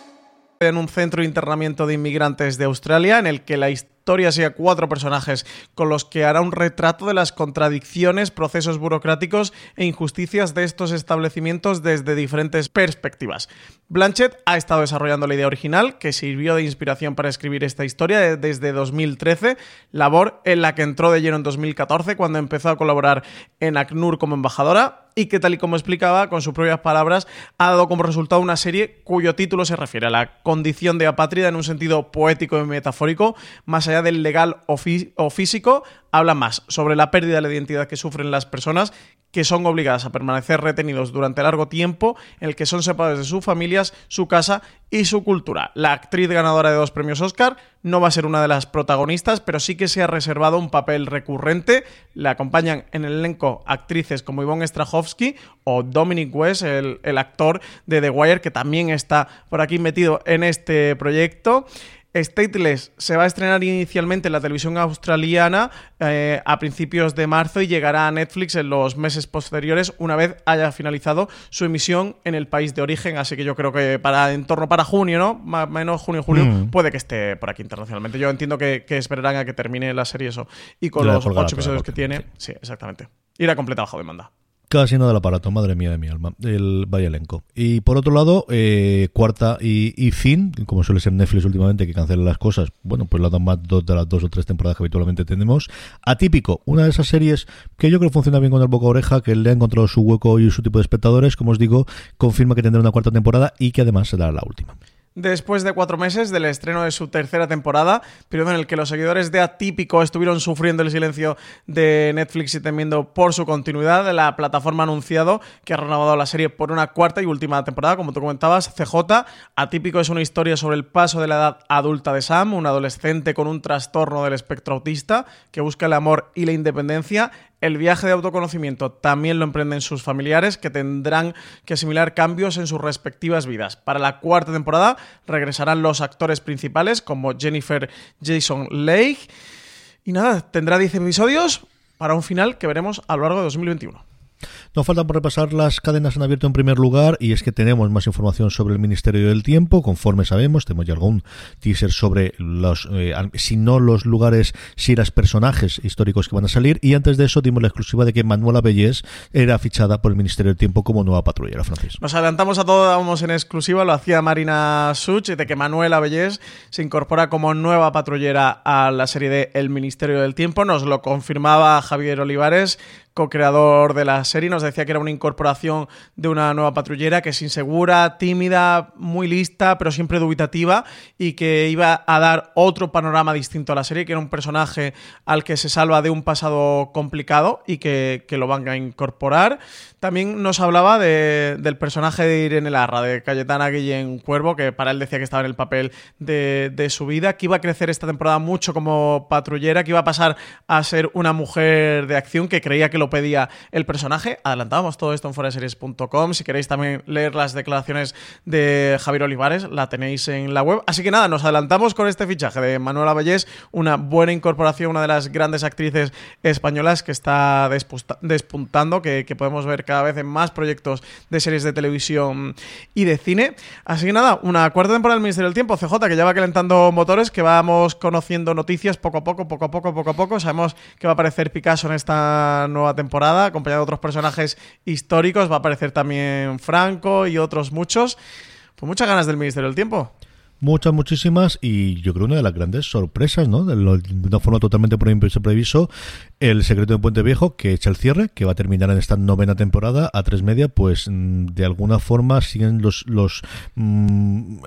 en un centro de internamiento de inmigrantes de Australia en el que la historia sigue cuatro personajes con los que hará un retrato de las contradicciones, procesos burocráticos e injusticias de estos establecimientos desde diferentes perspectivas. Blanchett ha estado desarrollando la idea original que sirvió de inspiración para escribir esta historia desde 2013, labor en la que entró de lleno en 2014 cuando empezó a colaborar en ACNUR como embajadora y que tal y como explicaba con sus propias palabras ha dado como resultado una serie cuyo título se refiere a la condición de apátrida en un sentido poético y metafórico, más allá del legal o, o físico, habla más sobre la pérdida de la identidad que sufren las personas que son obligadas a permanecer retenidos durante largo tiempo, en el que son separados de sus familias, su casa y su cultura. La actriz ganadora de dos premios Oscar no va a ser una de las protagonistas, pero sí que se ha reservado un papel recurrente. Le acompañan en el elenco actrices como Ivonne Strahovski o Dominic West, el, el actor de The Wire, que también está por aquí metido en este proyecto. Stateless se va a estrenar inicialmente en la televisión australiana eh, a principios de marzo y llegará a Netflix en los meses posteriores una vez haya finalizado su emisión en el país de origen. Así que yo creo que para en torno para junio, ¿no? Más o menos junio julio, Mm. puede que esté por aquí internacionalmente. Yo entiendo que, que esperarán a que termine la serie eso. Y con los ocho episodios que tiene, sí, exactamente. Irá completa bajo demanda. Casi nada del aparato, madre mía de mi alma, el vaya elenco. Y por otro lado, eh, cuarta y, fin, como suele ser Netflix últimamente, que cancela las cosas, bueno, pues la dan más dos de las dos o tres temporadas que habitualmente tenemos. Atípico, una de esas series que yo creo que funciona bien con el boca oreja, que le ha encontrado su hueco y su tipo de espectadores, como os digo, confirma que tendrá una cuarta temporada y que además será la última. Después de cuatro meses del estreno de su tercera temporada, periodo en el que los seguidores de Atípico estuvieron sufriendo el silencio de Netflix y temiendo por su continuidad, la plataforma ha anunciado que ha renovado la serie por una cuarta y última temporada, como tú comentabas, CJ. Atípico es una historia sobre el paso de la edad adulta de Sam, un adolescente con un trastorno del espectro autista que busca el amor y la independencia el viaje de autoconocimiento también lo emprenden sus familiares, que tendrán que asimilar cambios en sus respectivas vidas. Para la cuarta temporada regresarán los actores principales, como Jennifer Jason Leigh. Y nada, tendrá 10 episodios para un final que veremos a lo largo de 2021. Nos falta por repasar las cadenas en abierto en primer lugar y es que tenemos más información sobre el Ministerio del Tiempo, conforme sabemos, tenemos ya algún teaser sobre los, eh, si no los lugares, si las personajes históricos que van a salir y antes de eso dimos la exclusiva de que Manuela Bellés era fichada por el Ministerio del Tiempo como nueva patrullera francesa. Nos adelantamos a todo, dábamos en exclusiva, lo hacía Marina Such, de que Manuela Bellés se incorpora como nueva patrullera a la serie de El Ministerio del Tiempo. Nos lo confirmaba Javier Olivares, co-creador de la serie. Nos decía que era una incorporación de una nueva patrullera que es insegura, tímida, muy lista, pero siempre dubitativa y que iba a dar otro panorama distinto a la serie, que era un personaje al que se salva de un pasado complicado y que, que lo van a incorporar. También nos hablaba de- del personaje de Irene Larra, de Cayetana Guillén Cuervo, que para él decía que estaba en el papel de, su vida, que iba a crecer esta temporada mucho como patrullera, que iba a pasar a ser una mujer de acción, que creía que lo pedía el personaje. Adelantábamos todo esto en foraseries.com. Si queréis también leer las declaraciones de Javier Olivares, la tenéis en la web. Así que nada, nos adelantamos con este fichaje de Manuela Vallés, una buena incorporación, una de las grandes actrices españolas que está despuntando, que, que podemos ver cada vez en más proyectos de series de televisión y de cine. Así que nada, una cuarta temporada del Ministerio del Tiempo, CJ, que ya va calentando motores, que vamos conociendo noticias poco a poco, poco a poco, poco a poco. Sabemos que va a aparecer Picasso en esta nueva temporada, acompañado de otros personajes históricos. Va a aparecer también Franco y otros muchos. Pues muchas ganas del Ministerio del Tiempo. Muchas, muchísimas, y yo creo una de las grandes sorpresas, ¿no? De, lo- de una forma totalmente por El secreto de Puente Viejo, que echa el cierre, que va a terminar en esta novena temporada, a tres media, pues mm, de alguna forma siguen los, los mm,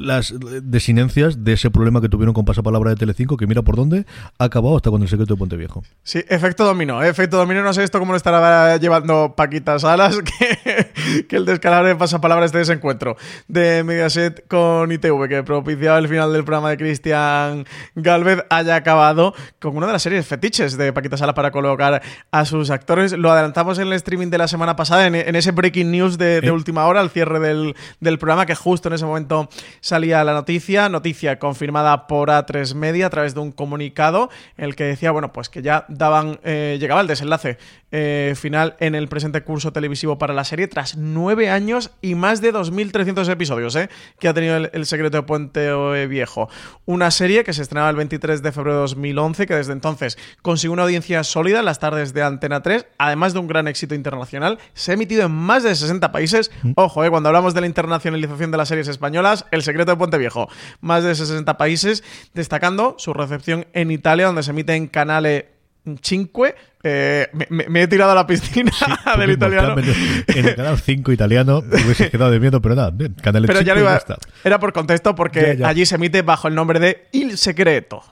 las desinencias de ese problema que tuvieron con Pasapalabra de Telecinco, que mira por dónde ha acabado hasta con El secreto de Puente Viejo. Sí, efecto dominó, efecto dominó. No sé esto cómo lo estará llevando Paquita Salas, que, que el descalabro pasa palabras de desencuentro de Mediaset con ITV, que propiciaba el final del programa de Cristian Galvez, haya acabado con una de las series fetiches de Paquita Salas para colocar a sus actores. Lo adelantamos en el streaming de la semana pasada, en, en ese breaking news de, de Eh. última hora, al cierre del, del programa, que justo en ese momento salía la noticia, noticia confirmada por A3 Media a través de un comunicado, en el que decía, bueno, pues que ya daban, eh, llegaba el desenlace eh, final en el presente curso televisivo para la serie, tras nueve años y más de 2.300 episodios, eh, que ha tenido el, el secreto de Puente Viejo. Una serie que se estrenaba el 23 de febrero de 2011, que desde entonces consiguió una audiencia sólida en las tardes de Antena 3, además de un gran éxito internacional, se ha emitido en más de 60 países. Ojo, eh, cuando hablamos de la internacionalización de las series españolas, El secreto de Puente Viejo, más de 60 países, destacando su recepción en Italia, donde se emite en Canale 5. Eh, me, he tirado a la piscina del italiano. En el canal 5 italiano, te hubieses quedado de miedo, pero nada, bien, canal Pero ya 5 lo iba, era por contexto porque Ya, ya. allí se emite bajo el nombre de Il Secreto.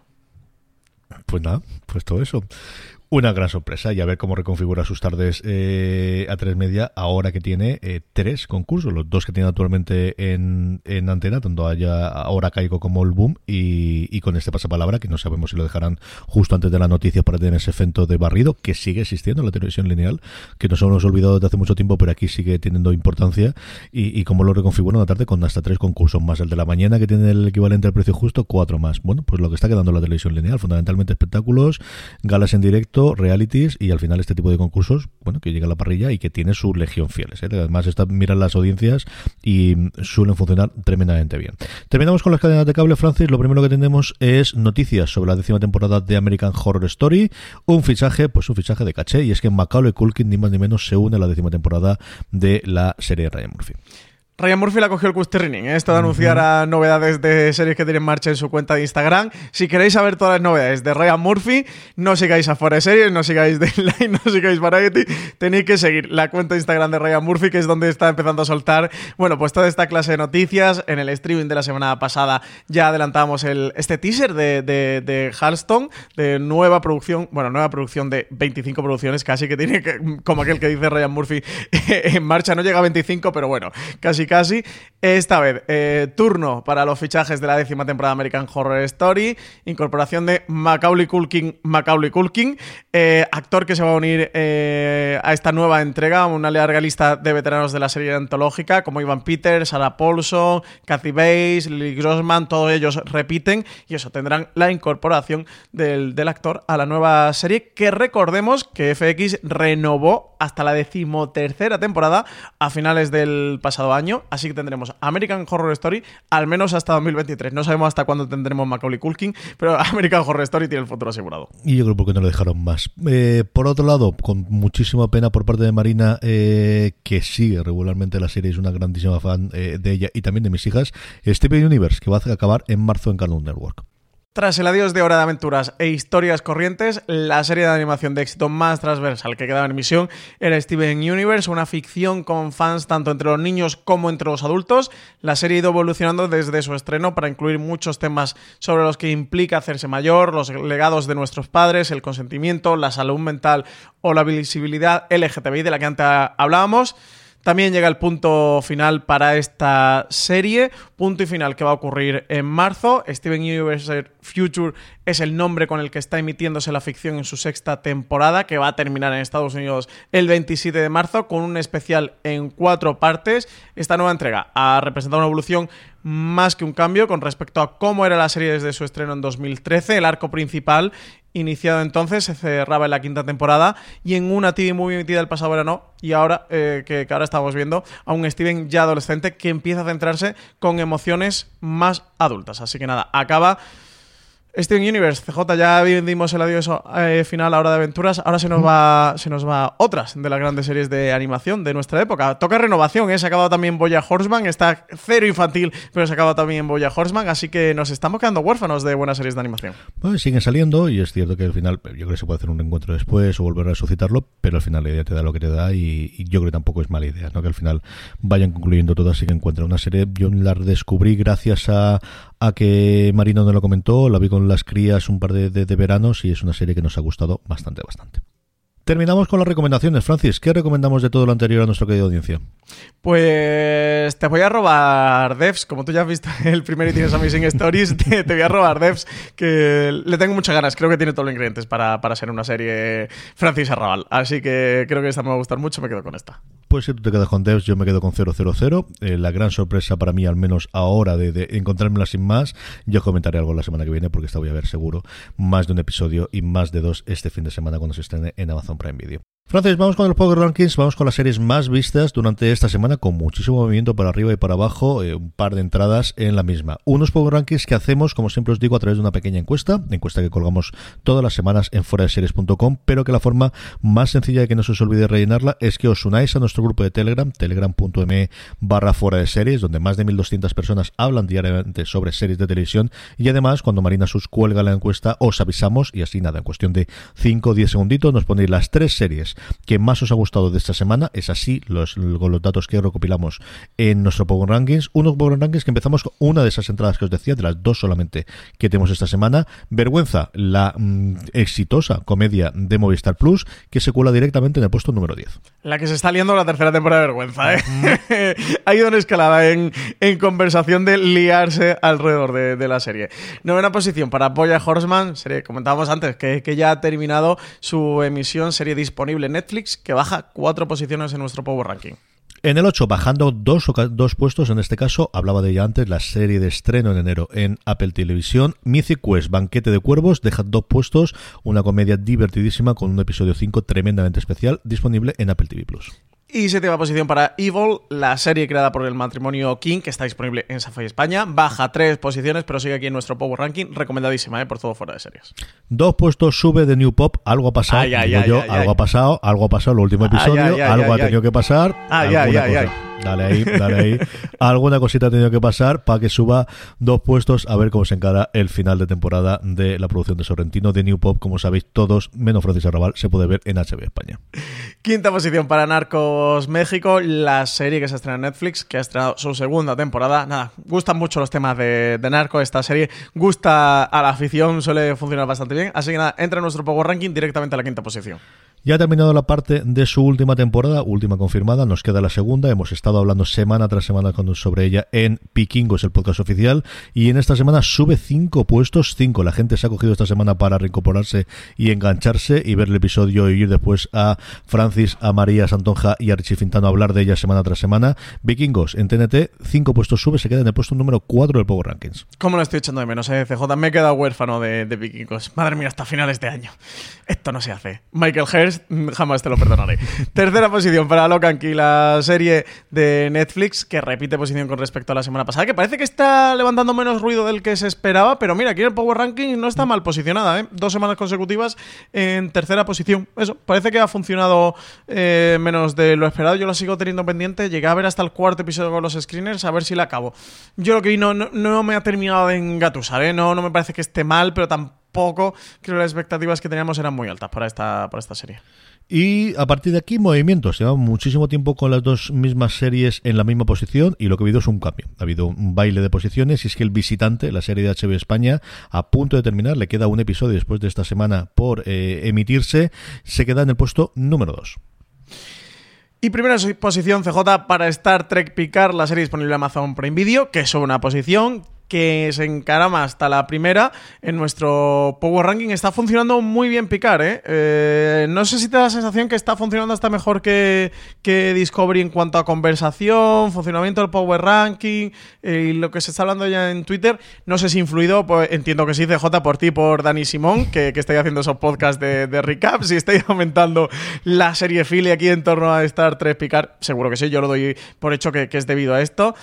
Pues nada, pues todo eso. Una gran sorpresa y a ver cómo reconfigura sus tardes eh, a tres media ahora que tiene eh, tres concursos, los dos que tiene actualmente en, en antena, tanto haya ahora Caigo como el Boom y, con este pasapalabra que no sabemos si lo dejarán justo antes de la noticia para tener ese efecto de barrido que sigue existiendo en la televisión lineal, que nos hemos olvidado desde hace mucho tiempo, pero aquí sigue teniendo importancia y, y cómo lo reconfiguran la tarde con hasta tres concursos más, el de la mañana que tiene el equivalente al precio justo, cuatro más. Bueno, pues lo que está quedando la televisión lineal, fundamentalmente espectáculos, galas en directo, realities y al final este tipo de concursos, bueno, que llega a la parrilla y que tiene su legión fieles. ¿eh? Además, está, miran las audiencias y suelen funcionar tremendamente bien. Terminamos con las cadenas de cable, Francis. Lo primero que tenemos es noticias sobre la décima temporada de American Horror Story. Un fichaje, pues un fichaje de caché, y es que Macaulay Culkin, ni más ni menos, se une a la décima temporada de la serie Ryan Murphy. Ryan Murphy la cogió el Custerrining, ¿eh? esto de anunciar a novedades de series que tiene en marcha en su cuenta de Instagram. Si queréis saber todas las novedades de Ryan Murphy, no sigáis a Fuera Series, no sigáis Deadline, no sigáis Variety, tenéis que seguir la cuenta de Instagram de Ryan Murphy, que es donde está empezando a soltar, bueno, pues toda esta clase de noticias. En el streaming de la semana pasada ya adelantábamos el, este teaser de, de, de Halston, de nueva producción, bueno, nueva producción de 25 producciones, casi que tiene que, como aquel que dice Ryan Murphy, en marcha, no llega a 25, pero bueno, casi casi. Esta vez, eh, turno para los fichajes de la décima temporada de American Horror Story. Incorporación de Macaulay Culkin, Macaulay Culkin, eh, actor que se va a unir eh, a esta nueva entrega, una larga lista de veteranos de la serie antológica, como Ivan Peters, Sarah Paulson, Kathy Bates, Lily Grossman, todos ellos repiten y eso tendrán la incorporación del, del actor a la nueva serie que recordemos que FX renovó hasta la decimotercera temporada a finales del pasado año así que tendremos American Horror Story al menos hasta 2023. No sabemos hasta cuándo tendremos Macaulay Culkin, pero American Horror Story tiene el futuro asegurado. Y yo creo que no lo dejaron más. Eh, por otro lado, con muchísima pena por parte de Marina, eh, que sigue regularmente la serie, es una grandísima fan eh, de ella y también de mis hijas, Steven Universe, que va a acabar en marzo en Cartoon Network. Tras el adiós de Hora de Aventuras e Historias Corrientes, la serie de animación de éxito más transversal que quedaba en emisión era Steven Universe, una ficción con fans tanto entre los niños como entre los adultos. La serie ha ido evolucionando desde su estreno para incluir muchos temas sobre los que implica hacerse mayor, los legados de nuestros padres, el consentimiento, la salud mental o la visibilidad LGTBI de la que antes hablábamos. También llega el punto final para esta serie, punto y final que va a ocurrir en marzo. Steven Universe Future es el nombre con el que está emitiéndose la ficción en su sexta temporada, que va a terminar en Estados Unidos el 27 de marzo, con un especial en cuatro partes. Esta nueva entrega ha representado una evolución más que un cambio con respecto a cómo era la serie desde su estreno en 2013. El arco principal iniciado entonces, se cerraba en la quinta temporada y en una TV muy emitida el pasado verano y ahora eh, que, ahora estamos viendo a un Steven ya adolescente que empieza a centrarse con emociones más adultas. Así que nada, acaba Steven Universe, CJ, ya dimos el adiós eh, final a Hora de Aventuras. Ahora se nos va se nos va otras de las grandes series de animación de nuestra época. Toca renovación, ¿eh? se ha acabado también Boya Horseman. Está cero infantil, pero se ha acabado también Boya Horseman. Así que nos estamos quedando huérfanos de buenas series de animación. Bueno, siguen saliendo y es cierto que al final, yo creo que se puede hacer un encuentro después o volver a resucitarlo, pero al final la idea te da lo que te da y, y yo creo que tampoco es mala idea, ¿no? Que al final vayan concluyendo todas y que encuentren una serie. Yo la descubrí gracias a, a que Marino no lo comentó, la vi con las crías un par de, de, de veranos y es una serie que nos ha gustado bastante, bastante. Terminamos con las recomendaciones. Francis, ¿qué recomendamos de todo lo anterior a nuestra querida audiencia? Pues te voy a robar devs. Como tú ya has visto el primer y tienes Amazing Stories, te, te, voy a robar devs que le tengo muchas ganas. Creo que tiene todos los ingredientes para, para ser una serie Francis Arrabal. Así que creo que esta me va a gustar mucho. Me quedo con esta. Pues si tú te quedas con devs, yo me quedo con 000. Eh, la gran sorpresa para mí, al menos ahora, de, de encontrármela sin más. Yo comentaré algo la semana que viene porque esta voy a ver seguro más de un episodio y más de dos este fin de semana cuando se estrene en Amazon Prime Video. Francis, vamos con los Power Rankings, vamos con las series más vistas durante esta semana, con muchísimo movimiento para arriba y para abajo, eh, un par de entradas en la misma. Unos Power Rankings que hacemos, como siempre os digo, a través de una pequeña encuesta, encuesta que colgamos todas las semanas en foradeseries.com, pero que la forma más sencilla de que no se os olvide rellenarla es que os unáis a nuestro grupo de Telegram, telegram.me barra fuera de series, donde más de 1.200 personas hablan diariamente sobre series de televisión y además cuando Marina Sus cuelga la encuesta os avisamos y así nada, en cuestión de 5 o 10 segunditos nos ponéis las tres series que más os ha gustado de esta semana. Es así los, con los datos que recopilamos en nuestro Power Rankings. Unos Power Rankings que empezamos con una de esas entradas que os decía, de las dos solamente que tenemos esta semana. Vergüenza, la mm, exitosa comedia de Movistar Plus, que se cuela directamente en el puesto número 10. La que se está liando la tercera temporada de Vergüenza, ¿eh? ha ido en escalada en, en, conversación de liarse alrededor de, de, la serie. Novena posición para Boya Horseman, serie, comentábamos antes, que, que ya ha terminado su emisión, serie disponible Netflix, que baja cuatro posiciones en nuestro Power Ranking. En el 8, bajando dos, dos puestos, en este caso, hablaba de ella antes, la serie de estreno en enero en Apple Televisión. Mythic Quest, Banquete de Cuervos, deja dos puestos, una comedia divertidísima con un episodio 5 tremendamente especial, disponible en Apple TV Plus. Y séptima posición para Evil, la serie creada por el matrimonio King, que está disponible en Safari España. Baja tres posiciones, pero sigue aquí en nuestro Power Ranking. Recomendadísima, ¿eh? por todo fuera de series. Dos puestos sube de New Pop. Algo ha pasado. Ay, ay, digo ay, yo, algo ha pasado, algo ha pasado el último episodio, algo ha tenido que pasar. Ay, ay, ay. Dale ahí, dale ahí. Alguna cosita ha tenido que pasar para que suba dos puestos a ver cómo se encara el final de temporada de la producción de Sorrentino de New Pop. Como sabéis todos, menos Francis Arrabal, se puede ver en HB España. Quinta posición para Narcos México, la serie que se estrena en Netflix, que ha estrenado su segunda temporada. Nada, gustan mucho los temas de, de Narco. Esta serie gusta a la afición, suele funcionar bastante bien. Así que nada, entra en nuestro Power Ranking directamente a la quinta posición. Ya ha terminado la parte de su última temporada, última confirmada, nos queda la segunda, hemos estado hablando semana tras semana sobre ella en Pikingos, el podcast oficial, y en esta semana sube cinco puestos, cinco. La gente se ha cogido esta semana para reincorporarse y engancharse y ver el episodio y ir después a Francis, a María Santonja y a Richie Fintano a hablar de ella semana tras semana. Vikingos en TNT, cinco puestos sube, se queda en el puesto número 4 del Power Rankings. ¿Cómo lo estoy echando de menos, eh, CJ? Me he quedado huérfano de, de. Madre mía, hasta finales de año. Esto no se hace. Michael Hurst, jamás te lo perdonaré. Tercera posición para Locan la serie de Netflix, que repite posición con respecto a la semana pasada, que parece que está levantando menos ruido del que se esperaba, pero mira, aquí el Power Ranking no está mal posicionada, ¿eh? Dos semanas consecutivas en tercera posición. Eso, parece que ha funcionado eh, menos de lo esperado. Yo lo sigo teniendo pendiente. Llegué a ver hasta el cuarto episodio con los screeners, a ver si la acabo. Yo lo que vi no me ha terminado de engatusar, ¿eh? No, no me parece que esté mal, pero tampoco creo que las expectativas que teníamos eran muy altas para esta, para esta serie. Y a partir de aquí, movimientos. Llevamos muchísimo tiempo con las dos mismas series en la misma posición y lo que ha habido es un cambio. Ha habido un baile de posiciones y es que el visitante, la serie de HBO España, a punto de terminar, le queda un episodio después de esta semana por eh, emitirse, se queda en el puesto número 2. Y primera posición CJ para Star Trek Picard, la serie disponible en Amazon Prime Video, que es una posición que se encarama hasta la primera en nuestro Power Ranking. Está funcionando muy bien Picard, ¿eh? Eh, no sé si te da la sensación que está funcionando hasta mejor que, que Discovery en cuanto a conversación, funcionamiento del Power Ranking eh, y lo que se está hablando ya en Twitter. No sé si influido, pues entiendo que sí, CJ, por ti, por Dani Simón, que, que estáis haciendo esos podcasts de, de recap. Si estáis aumentando la serie Philly aquí en torno a Star Trek Picard, seguro que sí, yo lo doy por hecho que es debido a esto.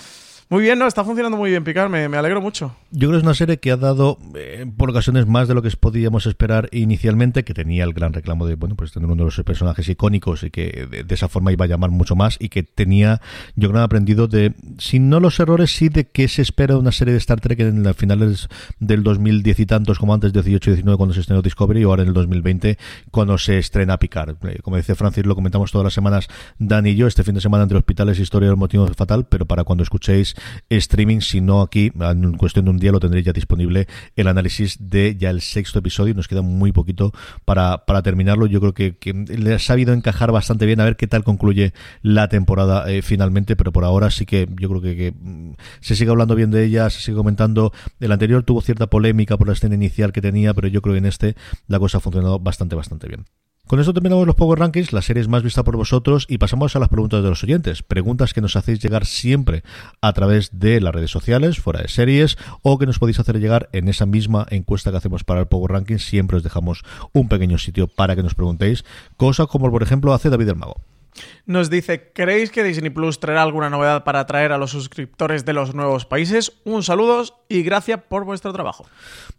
Muy bien, ¿no? Está funcionando muy bien Picard, me, me alegro mucho. Yo creo que es una serie que ha dado eh, por ocasiones más de lo que podíamos esperar inicialmente, que tenía el gran reclamo de bueno pues tener uno de los personajes icónicos y que de, esa forma iba a llamar mucho más y que tenía, yo creo, aprendido de, si no los errores, sí de qué se espera una serie de Star Trek en las finales del 2010 y tantos, como antes, 18 y 19, cuando se estrenó Discovery, y ahora en el 2020, cuando se estrena Picard. Eh, Como dice Francis, lo comentamos todas las semanas, Dan y yo, este fin de semana entre hospitales, historia del motivo fatal, pero para cuando escuchéis streaming, si no aquí, en cuestión de un día lo tendréis ya disponible el análisis de ya el sexto episodio. Nos queda muy poquito para, para terminarlo. Yo creo que, que le ha sabido encajar bastante bien a ver qué tal concluye la temporada eh, finalmente, pero por ahora sí que yo creo que, que, mm, se sigue hablando bien de ella, se sigue comentando. El anterior tuvo cierta polémica por la escena inicial que tenía, pero yo creo que en este la cosa ha funcionado bastante, bastante bien. Con esto terminamos los Power Rankings, las series más vistas por vosotros y pasamos a las preguntas de los oyentes. Preguntas que nos hacéis llegar siempre a través de las redes sociales, fuera de series, o que nos podéis hacer llegar en esa misma encuesta que hacemos para el Power Rankings. Siempre os dejamos un pequeño sitio para que nos preguntéis, cosa como por ejemplo hace David el Mago. Nos dice, ¿creéis que Disney Plus traerá alguna novedad para atraer a los suscriptores de los nuevos países? Un saludo y gracias por vuestro trabajo.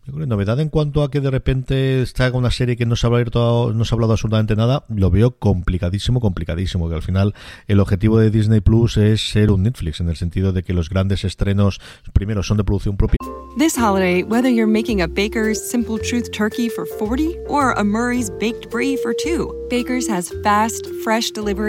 Novedad en cuanto a que de repente está una serie que no se ha hablado, no se ha hablado absolutamente nada, lo veo complicadísimo, complicadísimo, que al final el objetivo de Disney Plus es ser un Netflix, en el sentido de que los grandes estrenos, primero, son de producción propia. This holiday, whether you're making a Baker's Simple Truth turkey for 40 or a Murray's Baked Brie for two, Baker's has fast, fresh delivery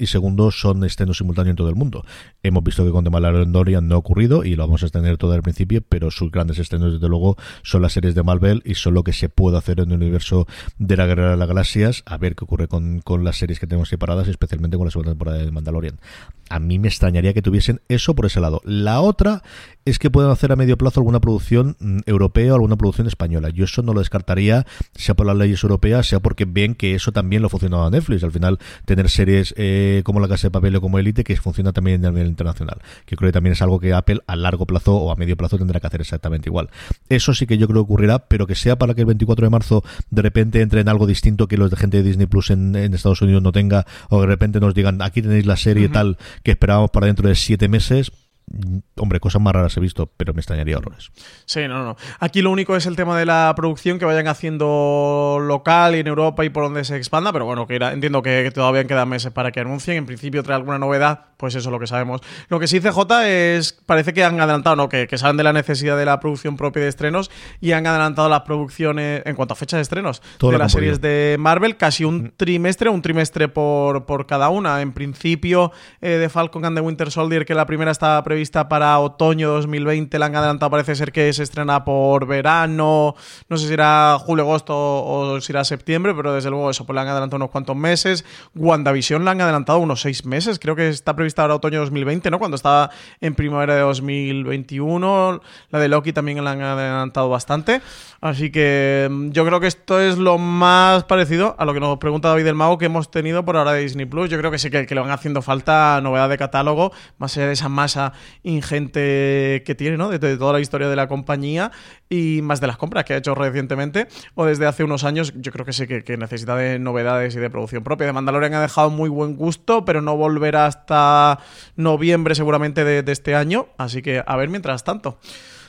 Y segundo son estrenos simultáneos en todo el mundo. Hemos visto que con The Mandalorian no ha ocurrido y lo vamos a tener todo al principio, pero sus grandes estrenos desde luego son las series de Marvel y son lo que se puede hacer en el universo de la Guerra de las Galaxias, a ver qué ocurre con, con las series que tenemos separadas, especialmente con la segunda temporada de Mandalorian. A mí me extrañaría que tuviesen eso por ese lado. La otra es que pueden hacer a medio plazo alguna producción mm, europea o alguna producción española. Yo eso no lo descartaría, sea por las leyes europeas, sea porque ven que eso también lo funcionaba Netflix. Al final, tener series eh, como La Casa de Papel o como Elite que funciona también a nivel internacional. Que creo que también es algo que Apple a largo plazo o a medio plazo tendrá que hacer exactamente igual. Eso sí que yo creo que ocurrirá, pero que sea para que el 24 de marzo de repente entre en algo distinto que los de gente de Disney Plus en, Estados Unidos no tenga, o de repente nos digan aquí tenéis la serie tal que esperábamos para dentro de siete meses hombre, cosas más raras he visto, pero me extrañaría horrores. Sí, no, no. Aquí lo único es el tema de la producción que vayan haciendo local y en Europa y por donde se expanda, pero bueno, que entiendo que, todavía quedan meses para que anuncien. En principio trae alguna novedad, pues eso es lo que sabemos. Lo que sí CJ es, parece que han adelantado, ¿no? Que, saben de la necesidad de la producción propia de estrenos y han adelantado las producciones en cuanto a fecha de estrenos de las series de Marvel, casi un mm. trimestre, un trimestre por, por cada una. En principio, eh, de Falcon and the Winter Soldier, que la primera estaba prevista vista para otoño 2020, la han adelantado, parece ser que se estrena por verano, no sé si era julio, agosto o si era septiembre, pero desde luego eso, pues la han adelantado unos cuantos meses. WandaVision la han adelantado unos seis meses, creo que está prevista para otoño 2020, ¿no? Cuando estaba en primavera de 2021. La de Loki también la han adelantado bastante. Así que mm, yo creo que esto es lo más parecido a lo que nos pregunta David del Mago que hemos tenido por ahora de Disney Plus. Yo creo que sí que, que le van haciendo falta novedad de catálogo, más allá de esa masa ingente que tiene, ¿no? De, toda la historia de la compañía y más de las compras que ha hecho recientemente o desde hace unos años, yo creo que sí que, necesita de novedades y de producción propia. De Mandalorian ha dejado muy buen gusto, pero no volverá hasta noviembre seguramente de este año, así que a ver mientras tanto.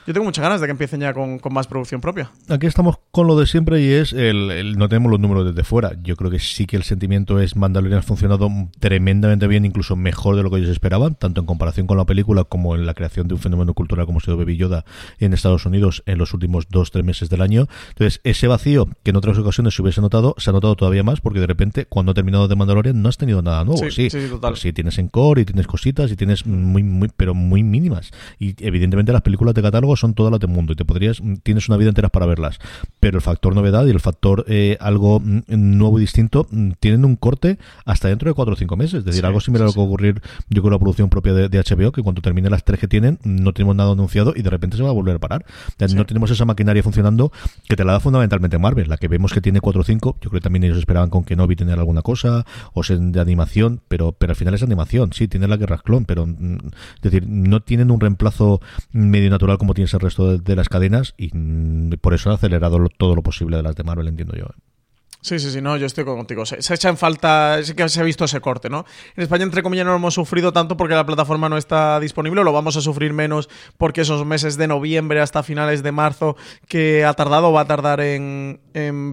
Yo tengo muchas ganas de que empiecen ya con, más producción propia. Aquí estamos con lo de siempre y es el, no tenemos los números desde fuera. Yo creo que sí que el sentimiento es Mandalorian ha funcionado tremendamente bien, incluso mejor de lo que ellos esperaban, tanto en comparación con la película como en la creación de un fenómeno cultural como ha sido Baby Yoda en Estados Unidos en los últimos dos, tres meses del año. Entonces, ese vacío que en otras ocasiones se hubiese notado, se ha notado todavía más porque de repente cuando ha terminado de Mandalorian no has tenido nada nuevo. Sí, sí, total. sí tienes encore y tienes cositas y tienes muy, muy, pero muy mínimas. Y evidentemente las películas de catálogo son todas las del mundo y te podrías, tienes una vida entera para verlas. Pero el factor novedad y el factor eh, algo mm, nuevo y distinto mm, tienen un corte hasta dentro de cuatro o cinco meses. Es decir, algo similar a lo que ocurrir, yo con la producción propia de, HBO, que cuando termine las tres que tienen, no tenemos nada anunciado y de repente se va a volver a parar. No tenemos esa maquinaria funcionando que te la da fundamentalmente Marvel, la que vemos que tiene cuatro o cinco. Yo creo que también ellos esperaban con que Novi tener alguna cosa, o sea, de animación, pero, pero al final es animación. Sí, tiene la guerra clon, pero mm, es decir, no tienen un reemplazo medio natural como tiene el resto de, las cadenas y mm, por eso ha acelerado todo lo posible de las de Marvel, entiendo yo. ¿eh? Sí, sí, sí, no, yo estoy contigo. Se, se, echa en falta, sí que se ha visto ese corte, ¿no? En España, entre comillas, no lo hemos sufrido tanto porque la plataforma no está disponible, lo vamos a sufrir menos porque esos meses de noviembre hasta finales de marzo que ha tardado, va a tardar en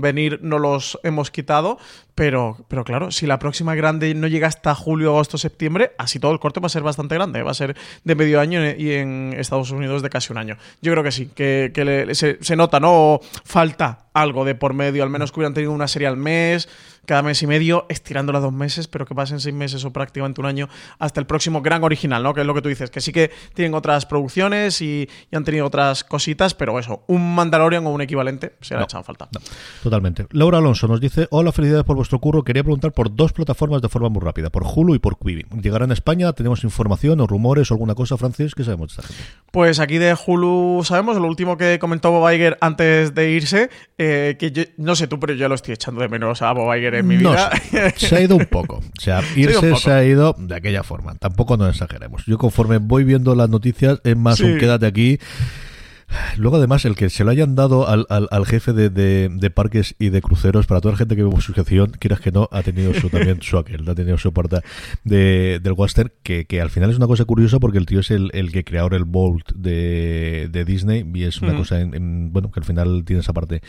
venir, no los hemos quitado, pero, pero claro, si la próxima grande no llega hasta julio, agosto, septiembre, así todo el corte va a ser bastante grande. Va a ser de medio año y en Estados Unidos de casi un año. Yo creo que sí, que, se, se, nota, ¿no? Falta algo de por medio, al menos que hubieran tenido una serie al mes cada mes y medio, estirándola dos meses, pero que pasen seis meses o prácticamente un año hasta el próximo gran original, ¿no? Que es lo que tú dices, que sí que tienen otras producciones y, han tenido otras cositas, pero eso, un Mandalorian o un equivalente se le ha echado falta. totalmente. Laura Alonso nos dice, hola, felicidades por vuestro curro, quería preguntar por dos plataformas de forma muy rápida, por Hulu y por Quibi. ¿Llegarán a España? ¿Tenemos información o rumores o alguna cosa, Francis? ¿Qué sabemos de esta gente? Pues aquí de Hulu sabemos, lo último que comentó Bob Iger antes de irse, eh, que yo, no sé tú, pero yo lo estoy echando de menos a Bob Iger en mi vida. se ha ido un poco. O sea, irse se ha, ido de aquella forma. Tampoco nos exageremos. Yo conforme voy viendo las noticias, es más un quédate aquí Luego, además, el que se lo hayan dado al, al, jefe de, de, parques y de cruceros, para toda la gente que ve su gestión, quieras que no, ha tenido su también su aquel, ha tenido su parte de, del Western, que, que, al final es una cosa curiosa porque el tío es el, el que creó el Bolt de, de Disney y es una cosa, en, bueno, que al final tiene esa parte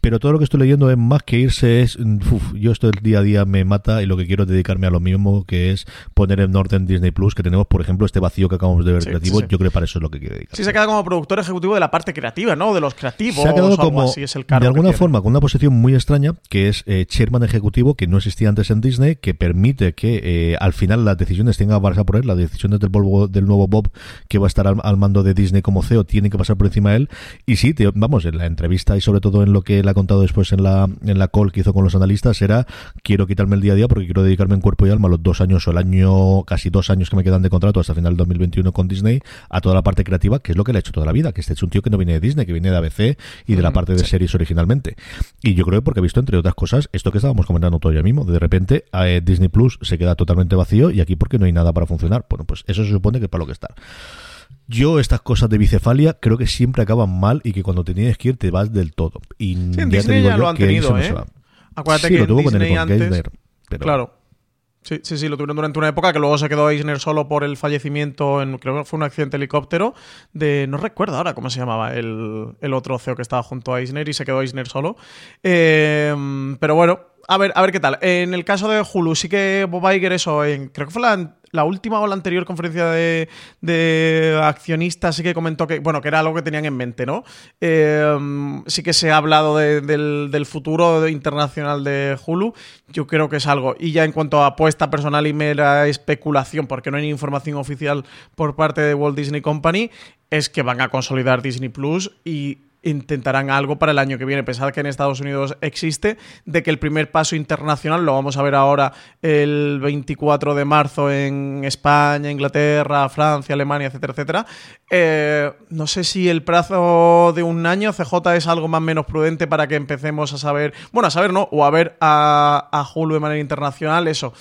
pero todo lo que estoy leyendo es más que irse es uf, yo esto el día a día me mata y lo que quiero es dedicarme a lo mismo que es poner en orden Disney Plus que tenemos por ejemplo este vacío que acabamos de ver creativo yo creo que para eso es lo que quiero dedicar sí se queda como productor ejecutivo de la parte creativa no de los creativos se ha quedado como así es el de alguna forma con una posición muy extraña que es eh, chairman ejecutivo que no existía antes en Disney que permite que eh, al final las decisiones tengan que pasar por él las decisiones del, del nuevo Bob que va a estar al, mando de Disney como CEO tienen que pasar por encima de él. Y sí vamos en la entrevista y sobre todo en lo que él ha contado después en la, en la call que hizo con los analistas era quiero quitarme el día a día porque quiero dedicarme en cuerpo y alma los dos años o el año, casi dos años que me quedan de contrato hasta final del 2021 con Disney a toda la parte creativa, que es lo que le ha hecho toda la vida, que este es un tío que no viene de Disney, que viene de ABC y de la parte de series originalmente. Y yo creo porque he visto, entre otras cosas, esto que estábamos comentando todo ya mismo, de repente eh, Disney Plus se queda totalmente vacío y aquí porque no hay nada para funcionar. Bueno, pues eso se supone que es para lo que está. Yo estas cosas de bicefalia creo que siempre acaban mal y que cuando te tienes que ir te vas del todo. Y ya Disney ya lo han tenido, ¿eh? Acuérdate que lo tuvo Disney antes, Claro. Sí, sí, sí, lo tuvieron durante una época que luego se quedó Eisner solo por el fallecimiento en, creo que fue un accidente de helicóptero de, no recuerdo ahora cómo se llamaba, el, el otro CEO que estaba junto a Eisner y se quedó Eisner solo. Eh, pero bueno, a ver, a ver qué tal. En el caso de Hulu, sí que Bob Iger, eso, en, creo que fue la, última o la anterior conferencia de, accionistas, sí que comentó que, bueno, que era algo que tenían en mente, ¿no? Em, sí que se ha hablado del, futuro internacional de Hulu. Yo creo que es algo. Y ya en cuanto a apuesta personal y mera especulación, porque no hay información oficial por parte de Walt Disney Company, es que van a consolidar Disney Plus y intentarán algo para el año que viene. Pensad que en Estados Unidos existe, de que el primer paso internacional lo vamos a ver ahora el 24 de marzo en España, Inglaterra, Francia, Alemania, etcétera, etcétera. Eh, no sé si el plazo de un año CJ es algo más menos prudente para que empecemos a saber, bueno, a saber no, o a ver a, a Hulu de manera internacional, eso.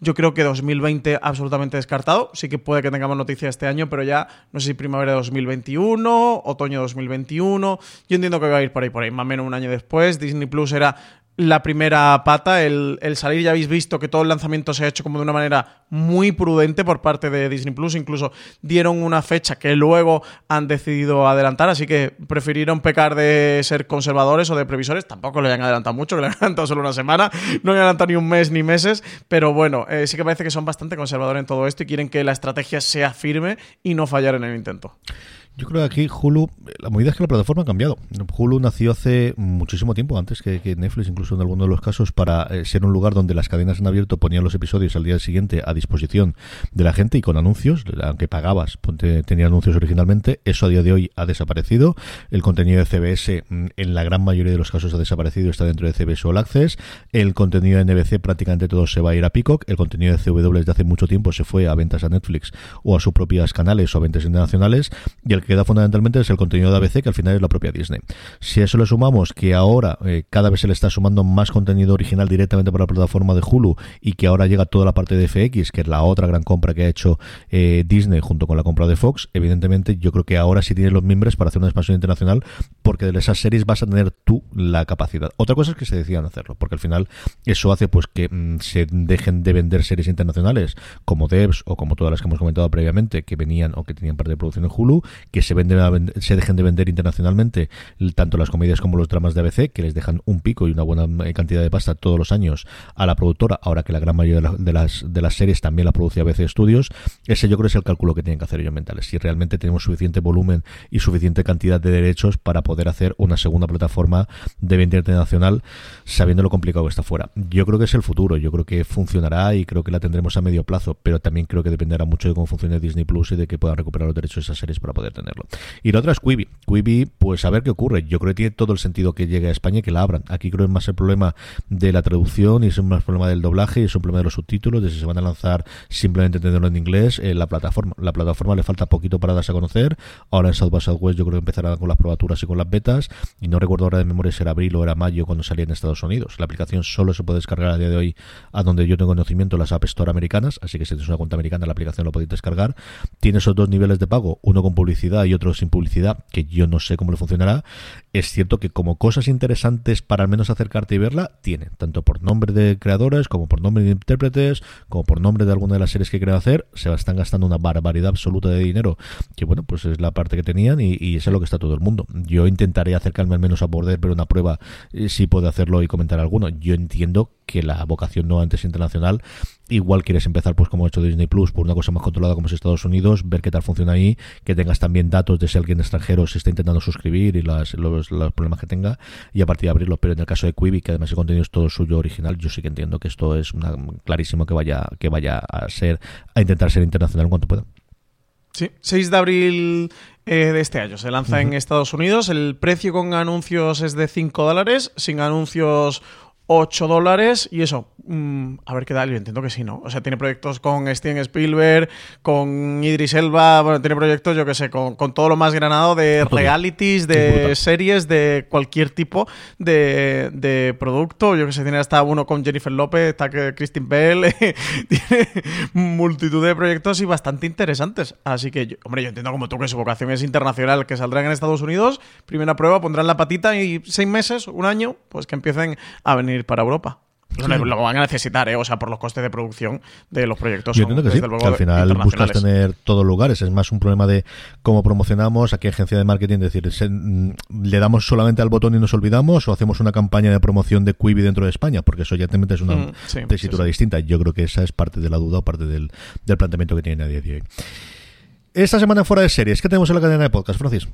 Yo creo que 2020 absolutamente descartado. Sí que puede que tengamos noticia este año, pero ya no sé si primavera de 2021, otoño de 2021. Yo entiendo que va a ir por ahí, por ahí, más o menos un año después. Disney Plus era la primera pata, el, salir, ya habéis visto que todo el lanzamiento se ha hecho como de una manera muy prudente por parte de Disney Plus, incluso dieron una fecha que luego han decidido adelantar, así que prefirieron pecar de ser conservadores o de previsores, tampoco le han adelantado mucho, le han adelantado solo una semana, no le han adelantado ni un mes ni meses, pero bueno, eh, sí que parece que son bastante conservadores en todo esto y quieren que la estrategia sea firme y no fallar en el intento. Yo creo que aquí Hulu, la movida es que la plataforma ha cambiado. Hulu nació hace muchísimo tiempo, antes que, Netflix, incluso en alguno de los casos, para eh, ser un lugar donde las cadenas en abierto ponían los episodios al día siguiente a disposición de la gente y con anuncios, aunque pagabas, tenía anuncios originalmente. Eso a día de hoy ha desaparecido. El contenido de CBS mm, en la gran mayoría de los casos ha desaparecido, está dentro de CBS All Access. El contenido de NBC prácticamente todo se va a ir a Peacock. El contenido de CW desde hace mucho tiempo se fue a ventas a Netflix o a sus propias canales o a ventas internacionales. Y el queda fundamentalmente es el contenido de ABC, que al final es la propia Disney. Si a eso le sumamos que ahora eh, cada vez se le está sumando más contenido original directamente por la plataforma de Hulu y que ahora llega toda la parte de FX, que es la otra gran compra que ha hecho eh, Disney junto con la compra de Fox, evidentemente yo creo que ahora sí tienes los miembros para hacer una expansión internacional porque de esas series vas a tener tú la capacidad. Otra cosa es que se decidan hacerlo, porque al final eso hace pues que mm, se dejen de vender series internacionales como Devs o como todas las que hemos comentado previamente que venían o que tenían parte de producción en Hulu, que se venden se dejen de vender internacionalmente tanto las comedias como los dramas de ABC, que les dejan un pico y una buena eh, cantidad de pasta todos los años a la productora, ahora que la gran mayoría de, las, de las series también la produce ABC Studios. Ese yo creo es el cálculo que tienen que hacer ellos mentales. Si realmente tenemos suficiente volumen y suficiente cantidad de derechos para poder hacer una segunda plataforma de venta internacional, sabiendo lo complicado que está fuera. Yo creo que es el futuro, yo creo que funcionará y creo que la tendremos a medio plazo, pero también creo que dependerá mucho de cómo funcione Disney Plus y de que puedan recuperar los derechos de esas series para poder tenerlo. Y la otra es Quibi. Quibi, pues a ver qué ocurre. Yo creo que tiene todo el sentido que llegue a España y que la abran. Aquí creo que más el problema de la traducción y es un problema del doblaje y es un problema de los subtítulos, de si se van a lanzar simplemente entenderlo en inglés, en la plataforma. La plataforma le falta poquito para darse a conocer. Ahora en South by Southwest yo creo que empezará con las probaturas y con las betas. Y no recuerdo ahora de memoria si era abril o era mayo cuando salía en Estados Unidos. La aplicación solo se puede descargar a día de hoy a donde yo tengo conocimiento las App Store americanas, así que si tienes una cuenta americana la aplicación lo podéis descargar. Tiene esos dos niveles de pago, uno con publicidad y otro sin publicidad, que yo no sé cómo le funcionará. Es cierto que como cosas interesantes para al menos acercarte y verla, tiene, tanto por nombre de creadores, como por nombre de intérpretes, como por nombre de alguna de las series que quieren hacer, se están gastando una barbaridad absoluta de dinero, que bueno, pues es la parte que tenían y, y es lo que está todo el mundo. Yo intentaré acercarme al menos a poder ver una prueba, eh, si puedo hacerlo y comentar alguno. Yo entiendo que la vocación no antes internacional igual quieres empezar pues como ha hecho Disney Plus por una cosa más controlada como es Estados Unidos ver qué tal funciona ahí que tengas también datos de si alguien extranjero se está intentando suscribir y las, los, los, problemas que tenga y a partir de abrirlo pero en el caso de Quibi que además el contenido es todo suyo original yo sí que entiendo que esto es una, clarísimo que vaya que vaya a ser a intentar ser internacional en cuanto pueda Sí, 6 de abril eh, de este año. Se lanza uh -huh. en Estados Unidos. El precio con anuncios es de 5 dólares, sin anuncios 8 dólares y eso, mmm, a ver qué tal, yo entiendo que sí, ¿no? O sea, tiene proyectos con Steven Spielberg, con Idris Elba, bueno, tiene proyectos, yo que sé, con, con todo lo más granado de realities, de series, de cualquier tipo de, de, producto, yo que sé, tiene hasta uno con Jennifer López, está Christine Bell, tiene multitud de proyectos y bastante interesantes, así que, yo, hombre, yo entiendo como tú que su vocación es internacional, que saldrán en Estados Unidos, primera prueba, pondrán la patita y seis meses, un año, pues que empiecen a venir para Europa. Sí. Lo van a necesitar, ¿eh? o sea, por los costes de producción de los proyectos. Yo entiendo que sí, que al final buscas tener todos lugares. Es más un problema de cómo promocionamos, a qué agencia de marketing, decir, mm, le damos solamente al botón y nos olvidamos, o hacemos una campaña de promoción de Quibi dentro de España, porque eso ya te metes una mm, sí, tesitura sí, distinta. Yo creo que esa es parte de la duda o parte del, del planteamiento que tiene día de hoy. Esta semana fuera de series, ¿qué tenemos en la cadena de podcast, Francis?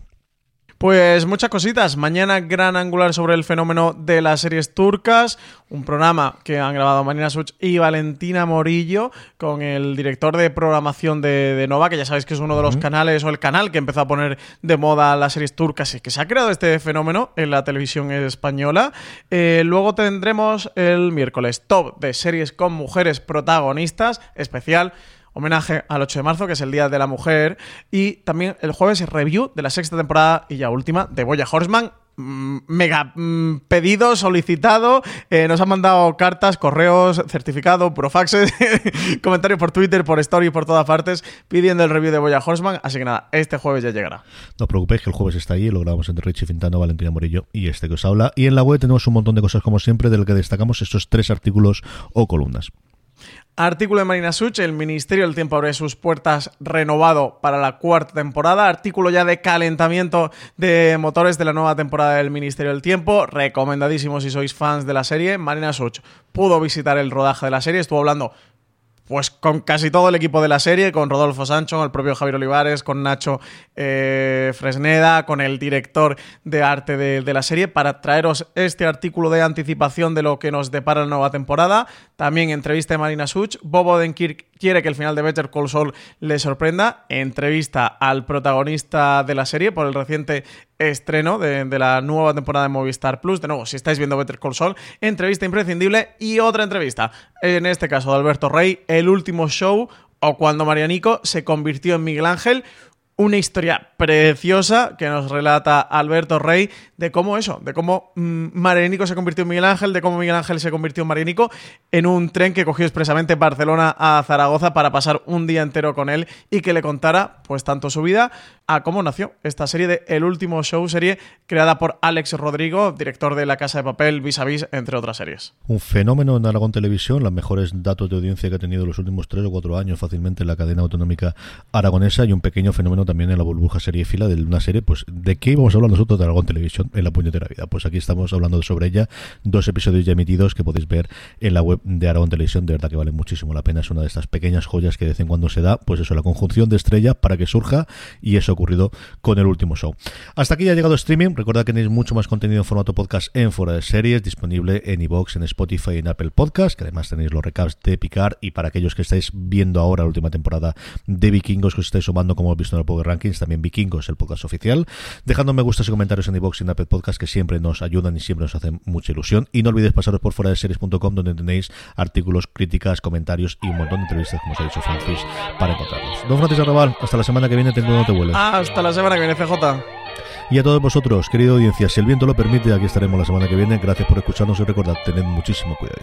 Pues muchas cositas. Mañana gran angular sobre el fenómeno de las series turcas, un programa que han grabado Marina Such y Valentina Morillo con el director de programación de, de Nova, que ya sabéis que es uno de los canales o el canal que empezó a poner de moda las series turcas y que se ha creado este fenómeno en la televisión española. Eh, luego tendremos el miércoles top de series con mujeres protagonistas, especial homenaje al 8 de marzo, que es el Día de la Mujer, y también el jueves review de la sexta temporada y ya última de Boya Horseman. Mega mm, pedido, solicitado. Eh, nos han mandado cartas, correos, certificado, profaxes, comentarios por Twitter, por Story, por todas partes, pidiendo el review de Boya Horseman. Así que nada, este jueves ya llegará. No os preocupéis que el jueves está ahí, lo grabamos entre Richie Fintano, Valentina Morillo y este que os habla. Y en la web tenemos un montón de cosas, como siempre, de lo que destacamos estos tres artículos o columnas. Artículo de Marina Such, el Ministerio del Tiempo abre sus puertas renovado para la cuarta temporada. Artículo ya de calentamiento de motores de la nueva temporada del Ministerio del Tiempo. Recomendadísimo si sois fans de la serie. Marina Such pudo visitar el rodaje de la serie, estuvo hablando pues con casi todo el equipo de la serie, con Rodolfo Sancho, con el propio Javier Olivares, con Nacho eh, Fresneda, con el director de arte de, de, la serie, para traeros este artículo de anticipación de lo que nos depara la nueva temporada. También entrevista de Marina Such. Bob Odenkirk quiere que el final de Better Call Saul le sorprenda. Entrevista al protagonista de la serie por el reciente estreno de, la nueva temporada de Movistar Plus. De nuevo, si estáis viendo Better Call Saul, entrevista imprescindible y otra entrevista. En este caso de Alberto Rey, el último show o cuando Marianico se convirtió en Miguel Ángel. Una historia preciosa que nos relata Alberto Rey de cómo eso, de cómo mmm, Marianico se convirtió en Miguel Ángel, de cómo Miguel Ángel se convirtió en Marianico en un tren que cogió expresamente Barcelona a Zaragoza para pasar un día entero con él y que le contara pues tanto su vida a cómo nació esta serie de El Último Show, serie creada por Alex Rodrigo, director de La Casa de Papel, Vis a Vis, entre otras series. Un fenómeno en Aragón Televisión, los mejores datos de audiencia que ha tenido los últimos tres o cuatro años fácilmente en la cadena autonómica aragonesa y un pequeño fenómeno también en la burbuja serie fila de una serie, pues ¿de qué íbamos a hablar nosotros de Aragón Televisión en la puñetera vida? Pues aquí estamos hablando sobre ella, dos episodios ya emitidos que podéis ver en la web de Aragón Televisión, de verdad que vale muchísimo la pena, es una de estas pequeñas joyas que de vez en cuando se da, pues eso, la conjunción de estrella para que surja y eso ha ocurrido con el último show. Hasta aquí ya ha llegado streaming, recordad que tenéis mucho más contenido en formato podcast en Fuera de Series, disponible en iVoox, en Spotify y en Apple Podcast, que además tenéis los recaps de Picar. Y para aquellos que estáis viendo ahora la última temporada de Vikingos que os estáis sumando como hemos visto en el Power Rankings, también Vikingos, el podcast oficial, dejando me gustas y comentarios en iBox y en Apple Podcast que siempre nos ayudan y siempre nos hacen mucha ilusión. Y no olvidéis pasaros por fuera de series.com donde tenéis artículos, críticas, comentarios y un montón de entrevistas, como os ha dicho Francis, para encontrarlos. Don Francis Arrabal, hasta la semana que viene, tengo no te vueles. Hasta la semana que viene, CJ. Y a todos vosotros, querida audiencia, si el viento lo permite, aquí estaremos la semana que viene. Gracias por escucharnos y recordad, tened muchísimo cuidado.